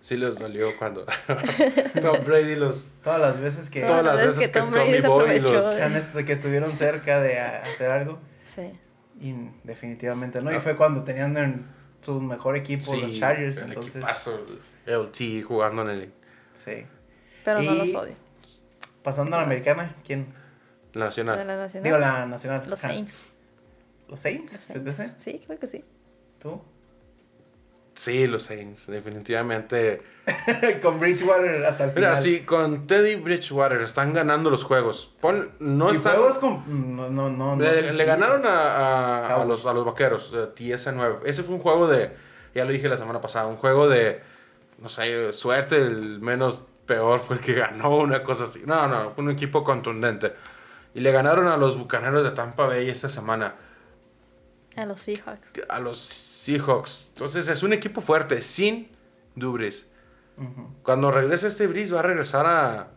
sí les dolió cuando (laughs) Tom Brady los... Todas las veces que, Todas las veces que Tom Tommy Brady se Boy los- de- que que estuvieron cerca de hacer algo. Sí. Y definitivamente no. Y Ah. fue cuando tenían en su mejor equipo los Chargers. el Entonces, equipazo, el LT jugando en el sí. Pero no los odio. Pasando a la americana, ¿quién? Nacional. la nacional. Digo, la nacional. Los Ajá. Saints. ¿Los Saints? Los. Saints. Sí, creo que sí. ¿Tú? Sí, los Saints, definitivamente. (laughs) Con Bridgewater hasta el final. Mira, sí, con Teddy Bridgewater están ganando los juegos. Pon- no y están... juegos con... No, no, no. no Le, ganaron a, a- a los, a los vaqueros, eh, TS9. Ese fue un juego de, ya lo dije la semana pasada, un juego de, no sé, suerte, el menos peor fue el que ganó, una cosa así. No, no, fue un equipo contundente. Y le ganaron a los bucaneros de Tampa Bay esta semana, A los Seahawks. a los Seahawks. Entonces es un equipo fuerte, sin Dubris. Ujú. Cuando regrese este Breeze va a regresar a,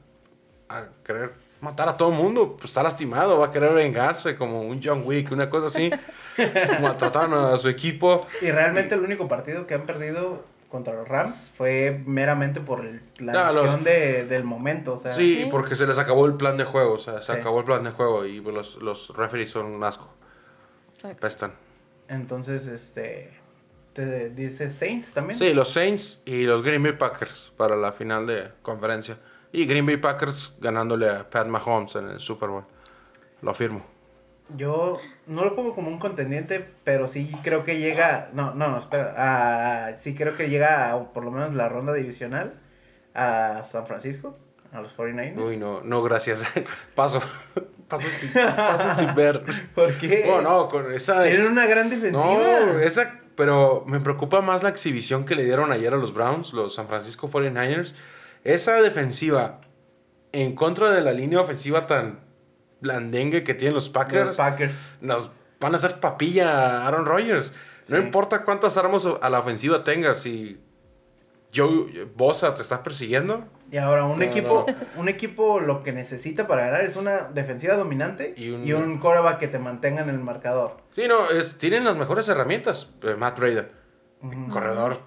a querer matar a todo el mundo. Pues está lastimado, va a querer vengarse como un John Wick, una cosa así. (laughs) Maltrataron a su equipo. Y realmente el único partido que han perdido contra los Rams fue meramente por el- la No, los- lesión de, del momento. O sea, Sí, porque se les acabó el plan de juego. O sea, se Sí. acabó el plan de juego y pues, los, los referees son un asco. Exacto. Pestan. Entonces, este... te dice Saints también. Sí, los Saints y los Green Bay Packers para la final de conferencia. Y Green Bay Packers ganándole a Pat Mahomes en el Super Bowl. Lo afirmo. Yo no lo pongo como un contendiente, pero sí creo que llega. No, no, no, espera. ah, sí creo que llega a por lo menos la ronda divisional a San Francisco, a los 49ers. Uy, no, no, gracias. (laughs) Paso. Paso sin, paso sin ver. (laughs) ¿Por qué? Oh, no, con esa. Tienen una gran defensiva. No, esa. Pero me preocupa más la exhibición que le dieron ayer a los Browns, los San Francisco 49ers. Esa defensiva en contra de la línea ofensiva tan blandengue que tienen los Packers. Los Packers. nos van a hacer papilla a Aaron Rodgers. No importa cuántas armas a la ofensiva tengas, si Joe Bosa te está persiguiendo Y ahora un No, equipo, (laughs) un equipo lo que necesita para ganar es una defensiva dominante Y y un- un, quarterback que te mantenga en el marcador. Sí, no, es, tienen las mejores herramientas. eh, Matt Ujú. corredor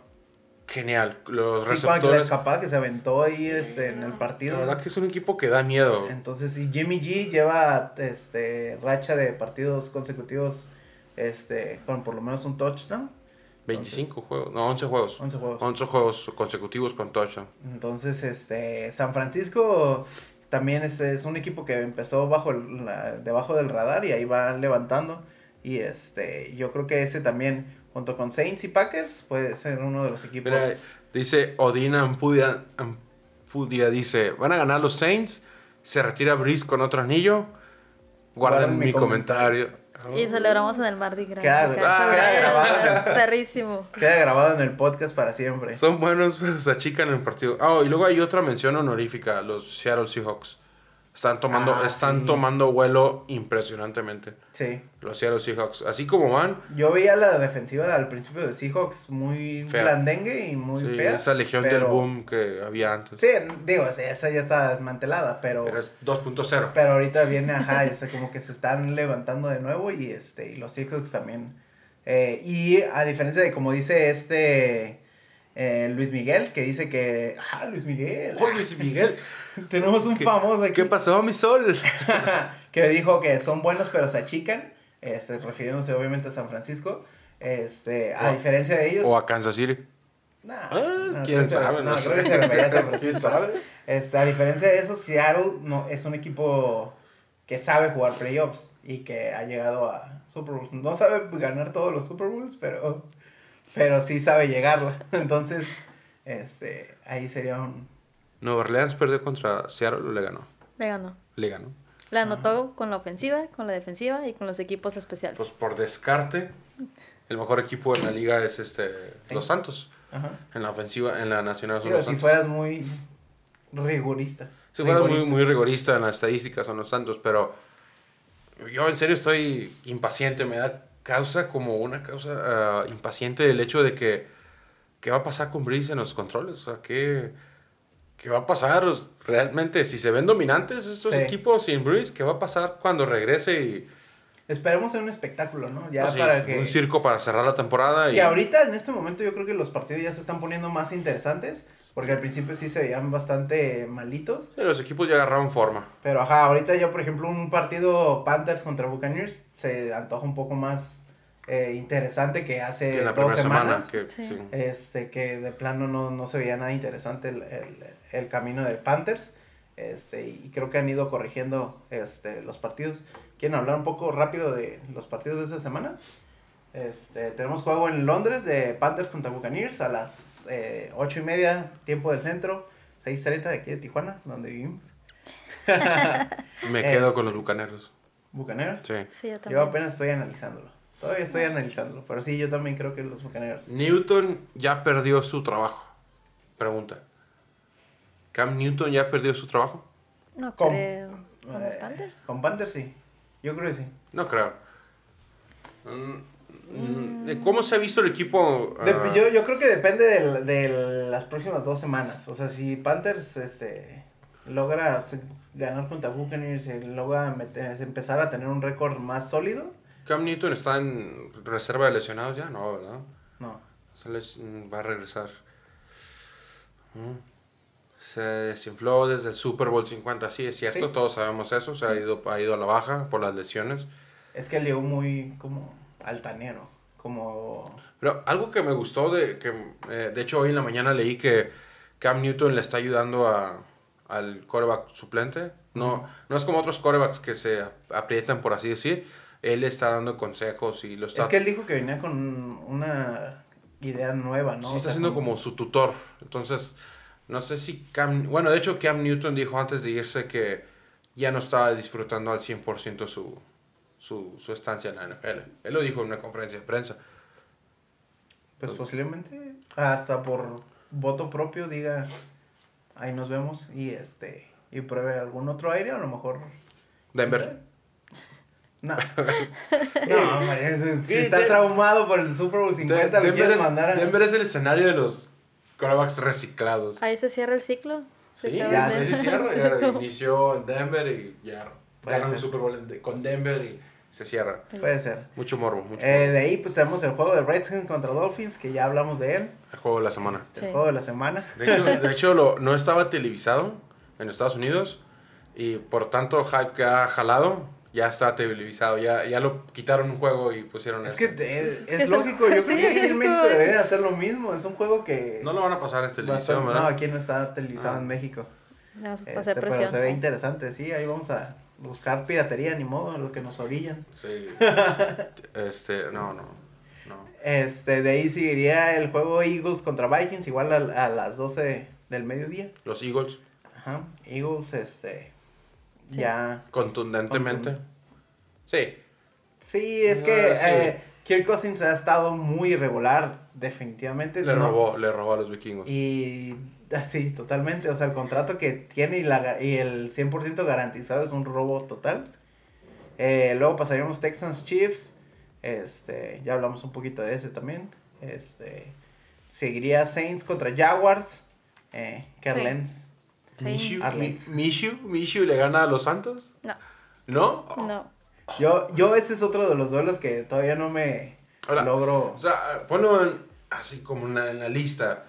genial. Los Sí, con la receptores. escapada que se aventó ahí este, en el partido. La verdad que es un equipo que da miedo. Entonces, sí, Jimmy G lleva este, racha de partidos consecutivos este, con por lo menos un touchdown. 25 juegos, no, 11 juegos. 11 juegos. 11 juegos consecutivos con touchdown. Entonces, este, San Francisco también este, es un equipo que empezó bajo el- la- debajo del radar y ahí va levantando. Y este, yo creo que este también, junto con Saints y Packers, puede ser uno de los equipos. Mira, dice Odina Ampudia, Ampudia, dice, van a ganar los Saints, se retira Breeze con otro anillo. Guarden mi, mi comentario. Y celebramos en el Mardi Gras. Queda- ah, grabado. Perrísimo. Queda grabado en el podcast para siempre. Son buenos, pero se achican en el partido. Ah, y luego hay otra mención honorífica, los Seattle Seahawks. Están tomando, Ah, están sí. tomando vuelo impresionantemente. Sí. Los Seattle Seahawks. Así como van, Yo veía la defensiva al principio de Seahawks muy Fea. blandengue y muy sí, fea. esa legión del boom que había antes. Sí, digo, esa ya está desmantelada, pero, Pero es 2.0. pero ahorita viene, ajá, este, como que se están levantando de nuevo y, este, y los Seahawks también. Eh, y a diferencia de como dice este eh, Luis Miguel, que dice que, ah, Luis Miguel, ¡Oh, Luis Miguel! (laughs) tenemos un ¿Qué- famoso aquí ¿Qué pasó, mi sol? (laughs) que dijo que son buenos pero se achican, este, refiriéndose obviamente a San Francisco. Este, a O- diferencia de ellos, O a Kansas City. Nah, Ah, no, quién sabe, no no, sé. creo que se refería a San (laughs) ¿Quién Francisco. sabe? Este, a diferencia de eso, Seattle no, es un equipo que sabe jugar playoffs y que ha llegado a Super Bowls. No sabe ganar todos los Super Bowls, pero, pero sí sabe llegarla. (laughs) Entonces, este, ahí sería un... Nueva Orleans perdió contra Seattle o le ganó. Le ganó. Le ganó. Le anotó con la ofensiva, con la defensiva y con los equipos especiales. Pues por descarte, el mejor equipo en la liga es este Sí. los Santos. Ajá. En la ofensiva, en la nacional son los si Santos. fueras muy rigorista. Si fueras muy, Rigorista. muy rigorista en las estadísticas son los Santos, pero yo en serio estoy impaciente, me da causa como una causa ah, impaciente el hecho de que qué va a pasar con Breeze en los controles, o sea, qué, qué va a pasar realmente si se ven dominantes estos Sí. equipos sin Breeze, qué va a pasar cuando regrese y Esperemos en un espectáculo, ¿no? Ya pues para que... un circo para cerrar la temporada y Que ahorita, en este momento, yo creo que los partidos ya se están poniendo más interesantes. Porque al principio sí se veían bastante malitos. los equipos ya agarraron forma. Pero ajá, ahorita ya, por ejemplo, un partido Panthers contra Buccaneers se antoja un poco más eh, interesante que hace que en la dos primera semana semanas. que Sí. sí. Este, que de plano no, no se veía nada interesante el, el- el camino de Panthers. Este, y creo que han ido corrigiendo este, los partidos. ¿Quieren hablar un poco rápido de los partidos de esta semana? Este, tenemos juego en Londres de Panthers contra Buccaneers a las eh, 8 y media, tiempo del centro, 6.30 de aquí de Tijuana, donde vivimos. (laughs) me quedo Es- con los bucaneros. Bucaneros. Sí. Sí, yo Yo también. apenas estoy analizándolo. Todavía estoy analizándolo, pero sí, yo también creo que los Bucaneros. Newton ya perdió su trabajo. Pregunta. ¿Cam Newton ya perdió su trabajo? No. ¿Con los Eh, Panthers? Con Panthers sí. Yo creo que sí. No creo. Mm, ¿Cómo se ha visto el equipo? De- ah, yo, yo creo que depende del- de, las próximas dos semanas. O sea, si Panthers este, logra ganar contra Buccaneers y logra meter- empezar a tener un récord más sólido, Cam Newton está en reserva de lesionados ya, no, ¿verdad? no. Se les- mm, va a regresar. Mm. Se desinfló desde el Super Bowl 50, sí, es cierto, Sí. todos sabemos eso. Se ha, ido, ha ido a la baja por las lesiones. Es que llegó muy como altanero. Como. Pero algo que me gustó, de, que, eh, de hecho hoy en la mañana leí que Cam Newton le está ayudando a, al coreback suplente. No, no es como otros corebacks que se aprietan, por así decir. Él le está dando consejos y lo está... Es que él dijo que venía con una idea nueva, ¿no? Sí, O está siendo como su tutor. Entonces, no sé si Cam... Bueno, de hecho Cam Newton dijo antes de irse que ya no estaba disfrutando al 100% su, su, su estancia en la NFL. Él lo dijo en una conferencia de prensa. Pues posiblemente hasta por voto propio diga, ahí nos vemos y este y pruebe algún otro aire, a lo mejor. Denver. No. (laughs) no, hombre, si está de- traumado por el Super Bowl 50, De- lo Denver, quieres es, mandar a... Denver es el escenario de los corebacks reciclados. Ahí se cierra el ciclo. Se Sí, ya, el- (laughs) sí, sí, cierra. Ya inició en Denver y ya un ser. Super Bowl con Denver y se cierra. Puede ser. Mucho morbo, mucho Eh, morbo. de ahí pues tenemos el juego de Redskins contra Dolphins, que ya hablamos de él. El juego de la semana. Este, El Sí. juego de la semana. De hecho, de hecho lo, no estaba televisado en Estados Unidos y por tanto hype que ha jalado, ya está televisado. Ya, ya lo quitaron un juego y pusieron Es este. que es, Es el- lógico, yo creo (laughs) sí, que aquí en México como- deberían hacer lo mismo. Es un juego que... No lo van a pasar en televisión, bastante- ¿verdad? no, aquí no está televisado Ah. en México. A Este, pero se ve interesante, sí, ahí vamos a buscar piratería, ni modo, lo que nos orillan. Sí. (laughs) Este, no, no. no. Este, de ahí seguiría el juego Eagles contra Vikings, igual a, a las 12 del mediodía. Los Eagles, Ajá, Eagles, este, Sí. ya... contundentemente. Contundente. Sí. Sí, es que Ah, sí. eh, Kirk Cousins ha estado muy irregular, definitivamente. Le no- robó, le robó a los vikingos. Y así, totalmente. O sea, el contrato que tiene y, la, y el 100% garantizado es un robo total. Eh, luego pasaríamos Texans Chiefs. Este, ya hablamos un poquito de ese también. Este, seguiría Saints contra Jaguars. Eh, Carlens. Mishu, Mishu, Mishu le gana a los Santos. No, ¿No? no. Yo, yo ese es otro de los duelos que todavía no me Ahora, logro. O sea, ponlo en- así como en la, en la lista.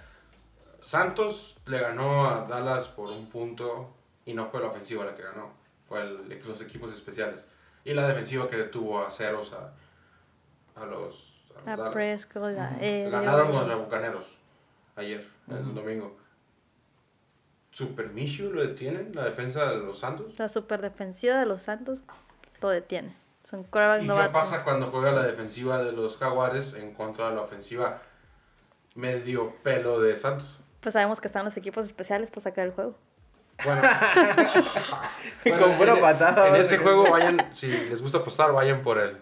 Santos le ganó a Dallas por un punto y no fue la ofensiva la que ganó, fue el- los equipos especiales. Y la defensiva que detuvo a ceros a, a los, a los A Dallas. Prescott. Ganaron contra Bucaneros ayer, el domingo. ¿Super Mishu lo detienen, la defensa de los Santos? La super defensiva de los Santos lo detiene. Son ¿Y qué pasa cuando juega la defensiva de los Jaguares en contra de la ofensiva medio pelo de Santos? Pues sabemos que están los equipos especiales para sacar el juego. Bueno, (laughs) Con pura en, e- patada, En ese juego vayan, si les gusta apostar, vayan por el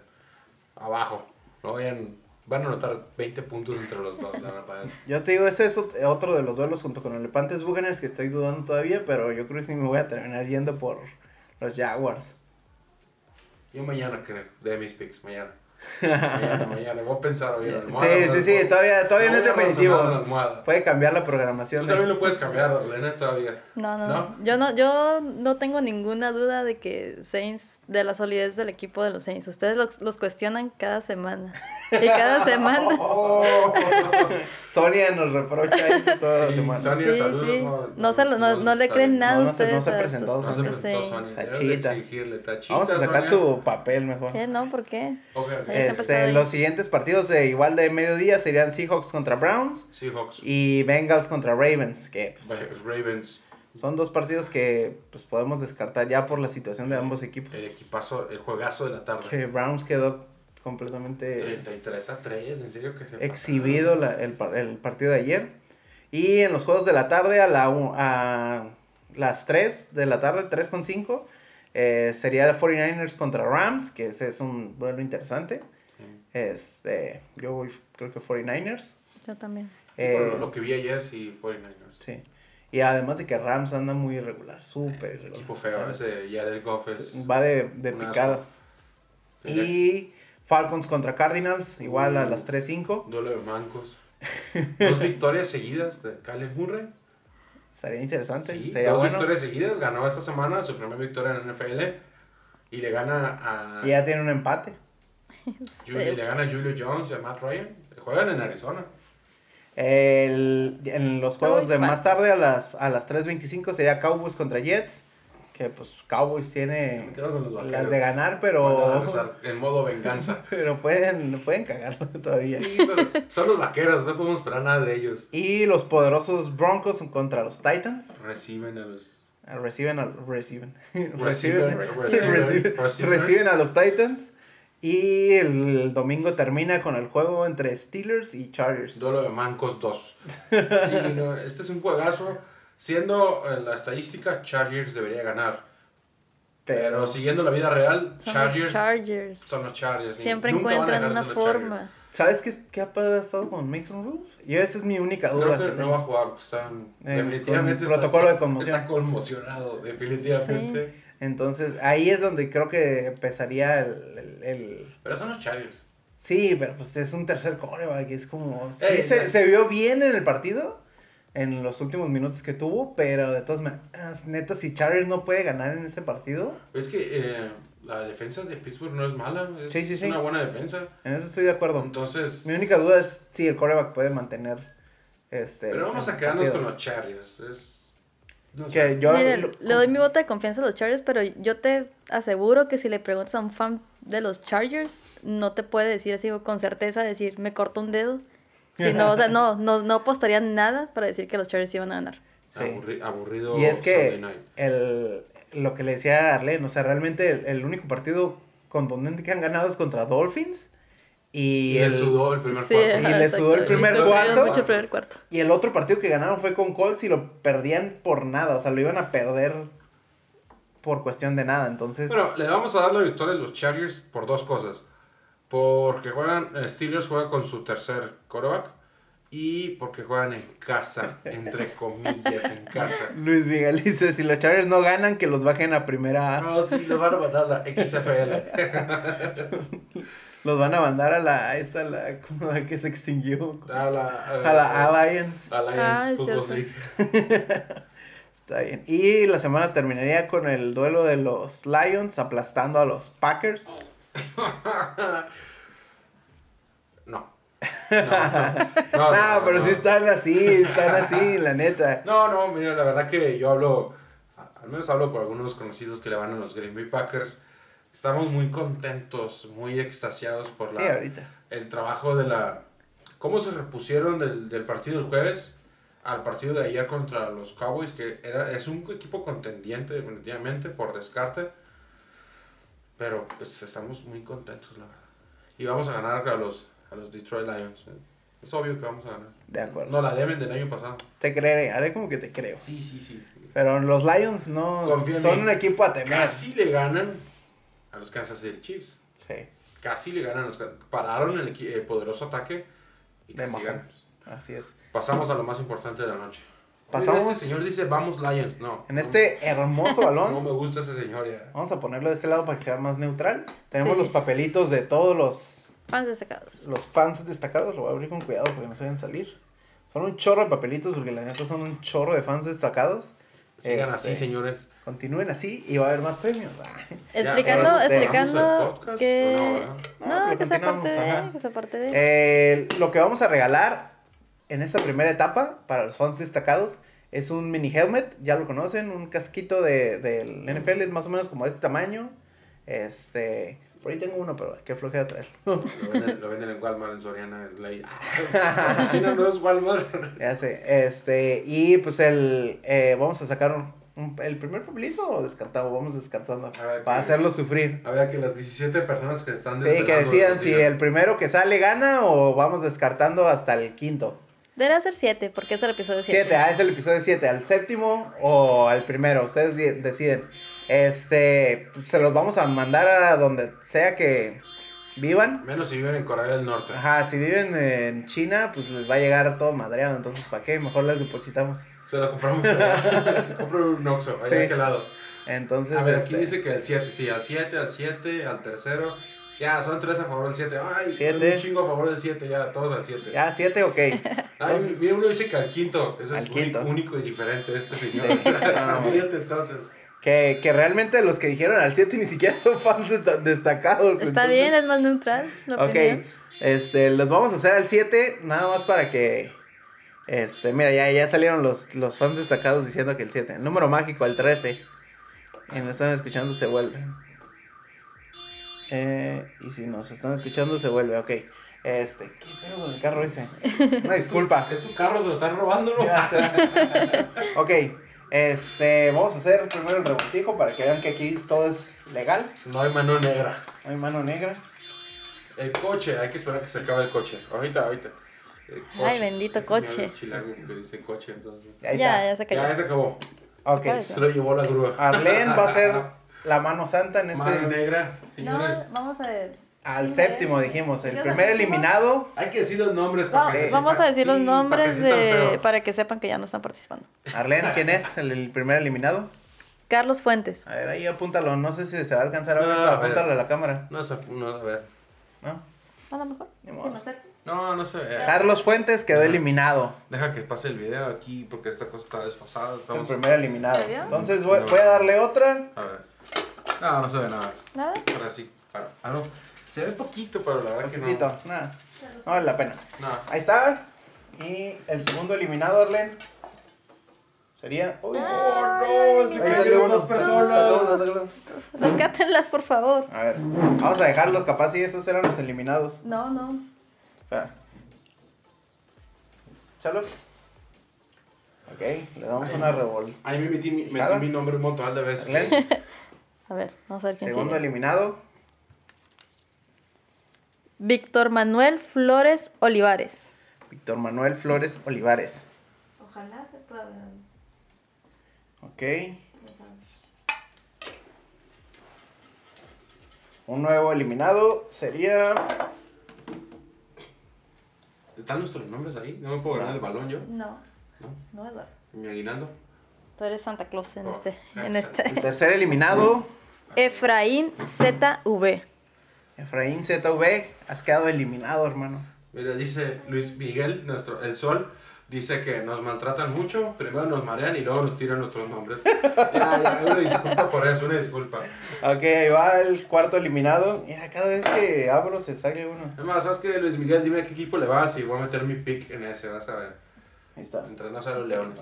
abajo. No vayan, van a anotar 20 puntos entre los dos, la verdad. Yo te digo, ese es ot- otro de los duelos junto con el Lepantes Buccaneers que estoy dudando todavía, pero yo creo que sí me voy a terminar yendo por los Jaguars. Yo mañana creo, de mis picks, mañana. Mañana, mañana, voy a pensar hoy en la Sí, sí, sí, todavía, todavía no es la definitivo. Puede cambiar la Tú programación. de- también lo puedes cambiar, Arlene, todavía. No, no, ¿No? Yo no, yo no tengo ninguna duda de que Saints, de la solidez del equipo de los Saints. Ustedes los, los cuestionan cada semana. Y cada (laughs) semana. Oh. (laughs) Sonia nos reprocha eso toda la Sí, semana. Sonia, Sí, saludos. sí. No, No, se lo- no, no le creen nada No, a no se- no ustedes. se a presentó, No se presentó. Sonia. Está Debes de chita. exigirle, tachita, Vamos a sacar Sonia. su papel mejor. ¿Qué? ¿No? ¿Por qué? Ok, Este, los siguientes partidos de igual de mediodía serían Seahawks contra Browns Seahawks, y Bengals contra Ravens, que pues, Ravens, son dos partidos que pues, podemos descartar ya por la situación de ambos equipos. el equipazo, el juegazo de la tarde. Que Browns quedó completamente 33 a 3, en serio que se exhibido la- el, par- el partido de ayer. Y en los juegos de la tarde a, la, a las 3 de la tarde, 3 con 5, eh, sería 49ers contra Rams, que ese es un duelo interesante. Este, yo voy, creo que 49ers. Yo también. Eh, Por lo que vi ayer, sí, 49ers. sí. Y además de que Rams anda muy irregular, súper irregular. Equipo feo, ese Jared Goff es... Va de, de picada. Y Falcons contra Cardinals, igual a las 3-5. Duelo de mancos. (laughs) Dos victorias seguidas de Kyle Murray. Estaría interesante. Sí, Sería dos bueno. victorias seguidas. Ganó esta semana su primera victoria en la NFL. Y le gana a... Y ya tiene un empate. (laughs) Julio- le gana a Julio Jones y a Matt Ryan. Juegan en Arizona. El- en los juegos de más tarde a las, a las 3.25 sería Cowboys contra Jets. Que pues Cowboys tiene las de ganar, a pero en modo venganza. (laughs) pero pueden pueden cagarlo (laughs) todavía. Sí, son, son los vaqueros, no podemos esperar nada de ellos. Y los poderosos Broncos contra los Titans. Reciben a los. Ah, Reciben al reciben (laughs) Reciben, reciben, reciben, a los Titans y el domingo termina con el juego entre Steelers y Chargers. Duelo de Mancos 2. Sí, no, este es un juegazo. Siendo eh, la estadística, Chargers debería ganar. Pero Pero siguiendo la vida real, Son Chargers los Chargers. son los Chargers. Siempre nunca encuentran una Chargers. forma. ¿sabes qué, qué ha pasado con Mason Rudolph? Yo esa es mi única duda. Creo que que no va a jugar, porque está En- definitivamente está- protocolo de (laughs) conmoción. Está conmocionado, definitivamente. Entonces ahí es donde creo que empezaría el, el- el- Pero son los Chargers. Sí, pero pues es un tercer coreback, es como... Sí, Ey, se, es- se vio bien en el partido, en los últimos minutos que tuvo, pero de todas maneras, neta, si Chargers no puede ganar en ese partido, Es que eh, la defensa de Pittsburgh no es mala. Es, Sí, sí, es sí. una buena defensa. en eso estoy de acuerdo. Entonces, Mi única duda es si el coreback puede mantener este... pero vamos a quedarnos partido. con los Chargers. Es, no sé. Que yo... Lo- le doy mi voto de confianza a los Chargers, pero yo te aseguro que si le preguntas a un fan de los Chargers, no te puede decir así con certeza, decir, me corto un dedo. Si no, o sea, no, (laughs) no, no apostaría nada para decir que los Chargers iban a ganar. Sí. Aburri- aburrido Y es que el, lo que le decía a Arlen, o sea, realmente el, el único partido contundente que han ganado es contra Dolphins. Y, Y le el, sudó el primer Sí, cuarto. Y le sudó el exacto. primer Sufrieron cuarto. mucho el primer cuarto. y el otro partido que ganaron fue con Colts y lo perdían por nada. O sea, lo iban a perder por cuestión de nada. Entonces, Bueno, le vamos a dar la victoria a los Chargers por dos cosas. Porque juegan, eh, Steelers juega con su tercer quarterback y porque juegan en casa, entre (laughs) comillas, en casa. Luis Miguel dice, si los Chargers no ganan, que los bajen a primera A. No, sí, le van a mandar la XFL. (laughs) Los van a mandar a la, esta, la, como la que se extinguió. A la, A la Alliance. Alliance Ah, es Football cierto. League. (laughs) Está bien. Y la semana terminaría con el duelo de los Lions aplastando a los Packers. (laughs) No. No, no, no, no, pero sí están así, están así, la neta. No, no, mira, la verdad que yo hablo, al menos hablo por algunos conocidos que le van a los Green Bay Packers. Estamos muy contentos, muy extasiados por Sí, la, ahorita. el trabajo de la... ¿Cómo se repusieron del, del partido del jueves al partido de ayer contra los Cowboys? Que era, es un equipo contendiente definitivamente por descarte. Pero pues estamos muy contentos, la verdad. Y vamos a ganar a los, a los Detroit Lions. ¿eh? Es obvio que vamos a ganar. De acuerdo. No la deben del año pasado. Te creeré, haré como que te creo. Sí, sí, sí. Pero los Lions no son un equipo a temer. Casi le ganan a los Kansas City Chiefs. Sí, Casi le ganan a los Pararon el, el poderoso ataque y casi. Así es. Pasamos a lo más importante de la noche. Pasamos- Mira, Este señor dice, vamos Lions. No. En este hermoso No, balón, (laughs) no me gusta ese señor ya. vamos a ponerlo de este lado para que sea más neutral. Tenemos Sí. los papelitos de todos los, Fans destacados. los fans destacados. Lo voy a abrir con cuidado porque no se vayan a salir. Son un chorro de papelitos porque la neta son un chorro de fans destacados. Sigan Este, así, señores. Continúen así y va a haber más premios. Ah. Explicando, Ya, este, explicando ¿vamos al podcast que... no, verdad? No, No, que sea continuamos, parte de, que sea parte de. Eh, lo que vamos a regalar en esta primera etapa para los fans destacados es un mini helmet, ya lo conocen, un casquito de, del NFL, es más o menos como de este tamaño. Este, por ahí tengo uno, pero qué flojera traerlo. Lo venden, (laughs) lo venden en Walmart, en Soriana, en Ley. Patrocina, no es Walmart. (laughs) ya sé, este, y pues el, eh, vamos a sacar un- un- el primer papelito o descartamos, vamos descartando para ¿qué? hacerlo sufrir. A ver, que las 17 personas que están Sí, que decidan si el primero que sale gana o vamos descartando hasta el quinto. Debería ser 7, porque es el episodio 7. 7, ah, es el episodio 7, al séptimo o al primero, ustedes deciden. Este, se los vamos a mandar a donde sea que vivan. Menos si viven en Corea del Norte. Ajá, si viven en China, pues les va a llegar todo madreado, entonces ¿para qué? Mejor les depositamos. Se lo compramos. (laughs) Compro un Oxxo, allá Sí. de aquel lado. Entonces, A ver, aquí este, dice que al 7, sí, al 7, al 7, al tercero. Ya, son 3 a favor del 7. Ay, son Siete. un chingo a favor del 7, ya, todos al 7. ya 7, ok. Ay, entonces- mira, uno dice que al quinto. Ese Al es quinto. único, único y diferente este señor. (laughs) Sí. Al 7, entonces. Que, que realmente los que dijeron al 7 ni siquiera son fans desta- destacados. Está entonces- bien, es más neutral. Ok, opinión. este, los vamos a hacer al 7, nada más para que, este, mira, ya, ya salieron los, los fans destacados diciendo que el 7, el número mágico, el 13. Y nos están escuchando, se vuelve. Eh, y si nos están escuchando, se vuelve, ok. Este, ¿qué pedo con el carro ese? (laughs) Una disculpa. Es tu carro, se lo están robando, ¿no? Ya (laughs) ok, este, vamos a hacer primero el revoltijo para que vean que aquí todo es legal. No hay mano negra. No hay mano negra. El coche, hay que esperar que se acabe el coche. Ahorita, ahorita. El Ay, bendito coche. habla chilango que dice coche, entonces. Ahí Ya, ya se Ya, cayó. ya se acabó. Ok, Se lo llevó la grúa. Arlen va a ser (laughs) la mano santa en Mano este. negra, señores. No, vamos a ver. Al Sí, séptimo dijimos. El ¿Ya primer eliminado, Hay que decir los nombres para que vamos a decir los Sí, nombres para que de, para sepan que ya no están participando. Arlen, ¿quién es el, el primer eliminado? Carlos Fuentes. A ver, ahí apúntalo. No sé si se va a alcanzar a ver, No, apúntalo a la cámara. No, se- no, a ver. ¿No? A lo mejor. No, no se ve. Carlos Fuentes quedó Ajá. eliminado. Deja que pase el video aquí porque esta cosa está desfasada. Es el primer eliminado. Entonces voy, voy a darle otra. A ver. No, no se ve nada. Nada. Ahora sí. Ah, ah, no. Se ve poquito, pero la verdad que no. Poquito, nada. No vale la pena. No. Ahí está. Y el segundo eliminado, Arlen. Sería. Uy, Ay, no, se uno. dos personas. Rescátenlas, por favor. A ver, vamos a dejarlos. Capaz si esos eran los eliminados. No, no. Espera. Chalo. Ok, le damos una revolta. Ahí me metí, mi- metí ¿Nada? mi nombre un montón de veces. (laughs) A ver, vamos a ver quién segundo sigue. eliminado. Víctor Manuel Flores Olivares. Víctor Manuel Flores Olivares. Ojalá se pueda. Ok. Un nuevo eliminado sería. ¿Están nuestros nombres ahí? No me puedo ganar el balón yo. No, ¿No? no, Eduardo. Mi aguinaldo. Tú eres Santa Claus en Oh, este. En este. El tercer eliminado, Efraín ZV. Efraín ZV. Has quedado eliminado, hermano. Mira, dice Luis Miguel, nuestro, el sol, dice que nos maltratan mucho, primero nos marean y luego nos tiran nuestros nombres. (laughs) Ya, ya, una disculpa por eso, una disculpa. Ok, ahí va el cuarto eliminado. Mira, cada vez que abro se sale uno. Además, ¿sabes qué, Luis Miguel? Dime a qué equipo le vas y voy a meter mi pick en ese, vas a ver. Ahí está. Entrenos a los leones.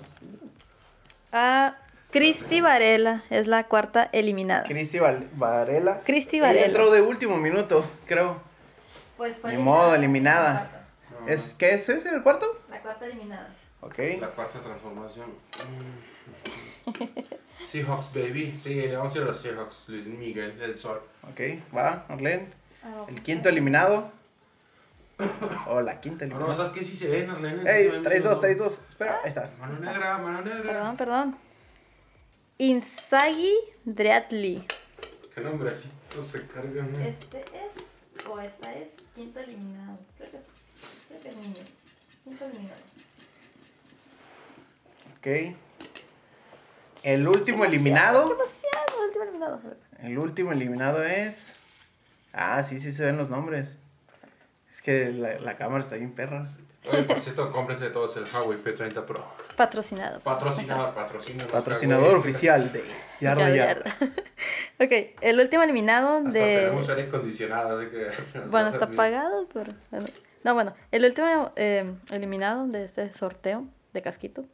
A Cristi Varela es la cuarta eliminada. Cristi Varela. Cristi Varela. entró de último minuto, creo. Pues fue Ni modo, eliminada. ¿Es, ¿Qué es ese, el cuarto? La cuarta eliminada. Ok. La cuarta transformación. Mm. Seahawks, baby. Sí, vamos a ir a los Seahawks, Luis Miguel, el sol. Ok, va, Arlen. El quinto eliminado. O la quinta No, no, eliminada. ¿sabes qué? Sí se ven, se Ey, ven traes bien, dos, ¿no? traes dos. Espera, ahí está. Mano negra, mano negra. Perdón, perdón. Insagi Dreatli. Qué nombrecitos se cargan. ¿no? Este es, o esta es, quinto eliminado. Creo que es, creo que es niño. Quinto eliminado. Ok. El último eliminado. Demasiado, último eliminado. El último eliminado es. Ah, sí, sí se ven los nombres. Es que la, la cámara está bien perra. Oye, por cierto, cómprense todos el Huawei P30 Pro. Patrocinado. Patrocinador, patrocinador. Patrocinador oficial de Yarda Yarda, (laughs) ok, el último eliminado Hasta de... tenemos aire acondicionado, así que... (laughs) Bueno, está pagado, pero... bueno. No, bueno, el último eh, eliminado de este sorteo de casquito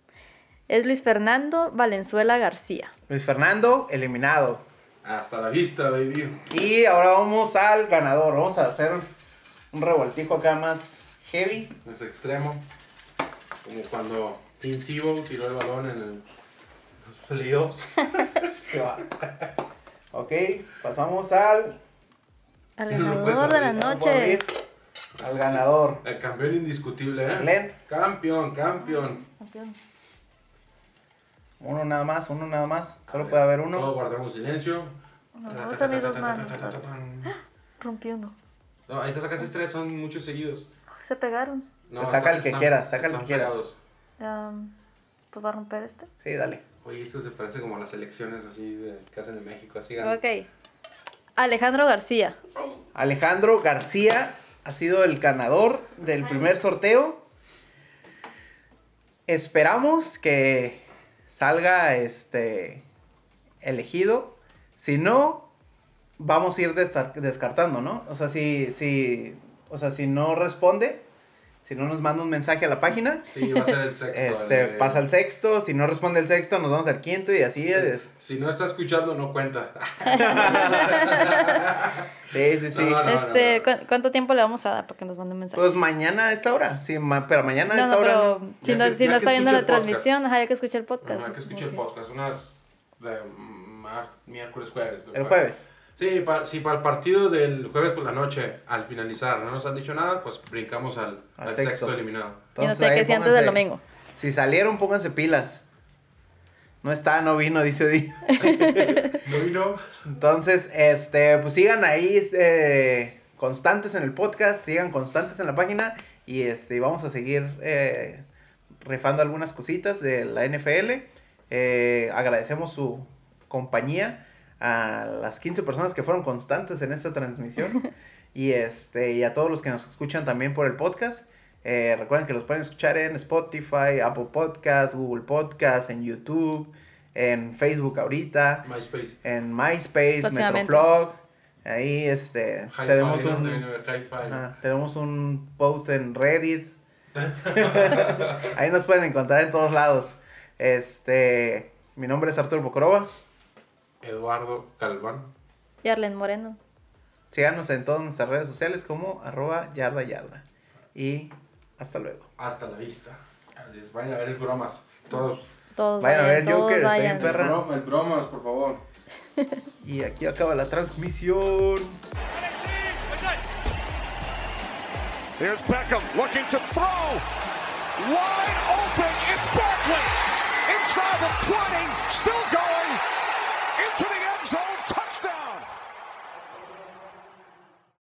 es Luis Fernando Valenzuela García. Luis Fernando, eliminado. Hasta la vista, baby. Y ahora vamos al ganador. Vamos a hacer un revoltijo acá más heavy. Es extremo. Como cuando Tim Tebow tiró el balón en el playoffs. (laughs) Que va. Ok, pasamos al. Al ganador de la noche. abrir, Al ganador. El campeón indiscutible, ¿eh? Glenn. Campeón, campeón. Campeón. Uno nada más, uno nada más. Solo ver, puede haber Todos uno. guardamos silencio. Rompió uno. No, ahí te sacas tres, son muchos seguidos. Se pegaron. No, Pues saca el que están- quieras, saca el que quieras. pues va a romper este. Sí, dale. Oye, esto se parece como a las elecciones así de, que hacen en México. Así ganan. Ok. Alejandro García. Alejandro García ha sido el ganador del primer sorteo. Esperamos que salga este elegido. Si no, vamos a ir descartando, ¿no? O sea, si, si, o sea, si no responde, Si no nos manda un mensaje a la página, Sí, va a ser el sexto. este, el pasa al sexto. Si no responde el sexto, nos vamos al quinto y así es. Si no está escuchando, no cuenta. (laughs) Sí, sí, sí. No, no, este, no, no. ¿cu- ¿cuánto tiempo le vamos a dar para que nos mande un mensaje? Pues mañana a esta hora. Sí, ma- pero mañana a esta no, hora. pero no. si no, que- si está viendo la el podcast. transmisión, ajá, ya que escuche el podcast. Ajá, que escuche el podcast. Unas de mar- miércoles, jueves. El jueves. Sí, pa- si para el partido del jueves por la noche, al finalizar, no nos han dicho nada, pues brincamos al, Al al sexto. sexto. eliminado. Y no Entonces, sé qué si antes del domingo. Si salieron, pónganse pilas. No está, no vino, dice Di. (laughs) ¿No vino? Entonces, este, pues sigan ahí, este, constantes en el podcast, sigan constantes en la página y este, vamos a seguir eh, rifando algunas cositas de la NFL. Eh, agradecemos su compañía a las 15 personas que fueron constantes en esta transmisión (laughs) y este y a todos los que nos escuchan también por el podcast. Eh, recuerden que los pueden escuchar en Spotify, Apple Podcasts, Google Podcasts, en YouTube, en Facebook ahorita MySpace. en MySpace. Metroflog. Ahí este tenemos un ajá, tenemos un post en Reddit. (laughs) (laughs) Ahí nos pueden encontrar en todos lados. Este, mi nombre es Arturo Bocoroba. Eduardo Calván. Y Arlen Moreno. Síganos en todas nuestras redes sociales como arroba yarda yarda. Y hasta luego. Hasta la vista. Adiós. Vayan a ver el bromas. Todos. Todos Vayan a ver el Joker, está bien vayan. perra. El, broma- el bromas, por favor. (laughs) Y aquí acaba la transmisión. Here's Beckham looking to throw. Wide open. It's Barkley. Inside the 20. Still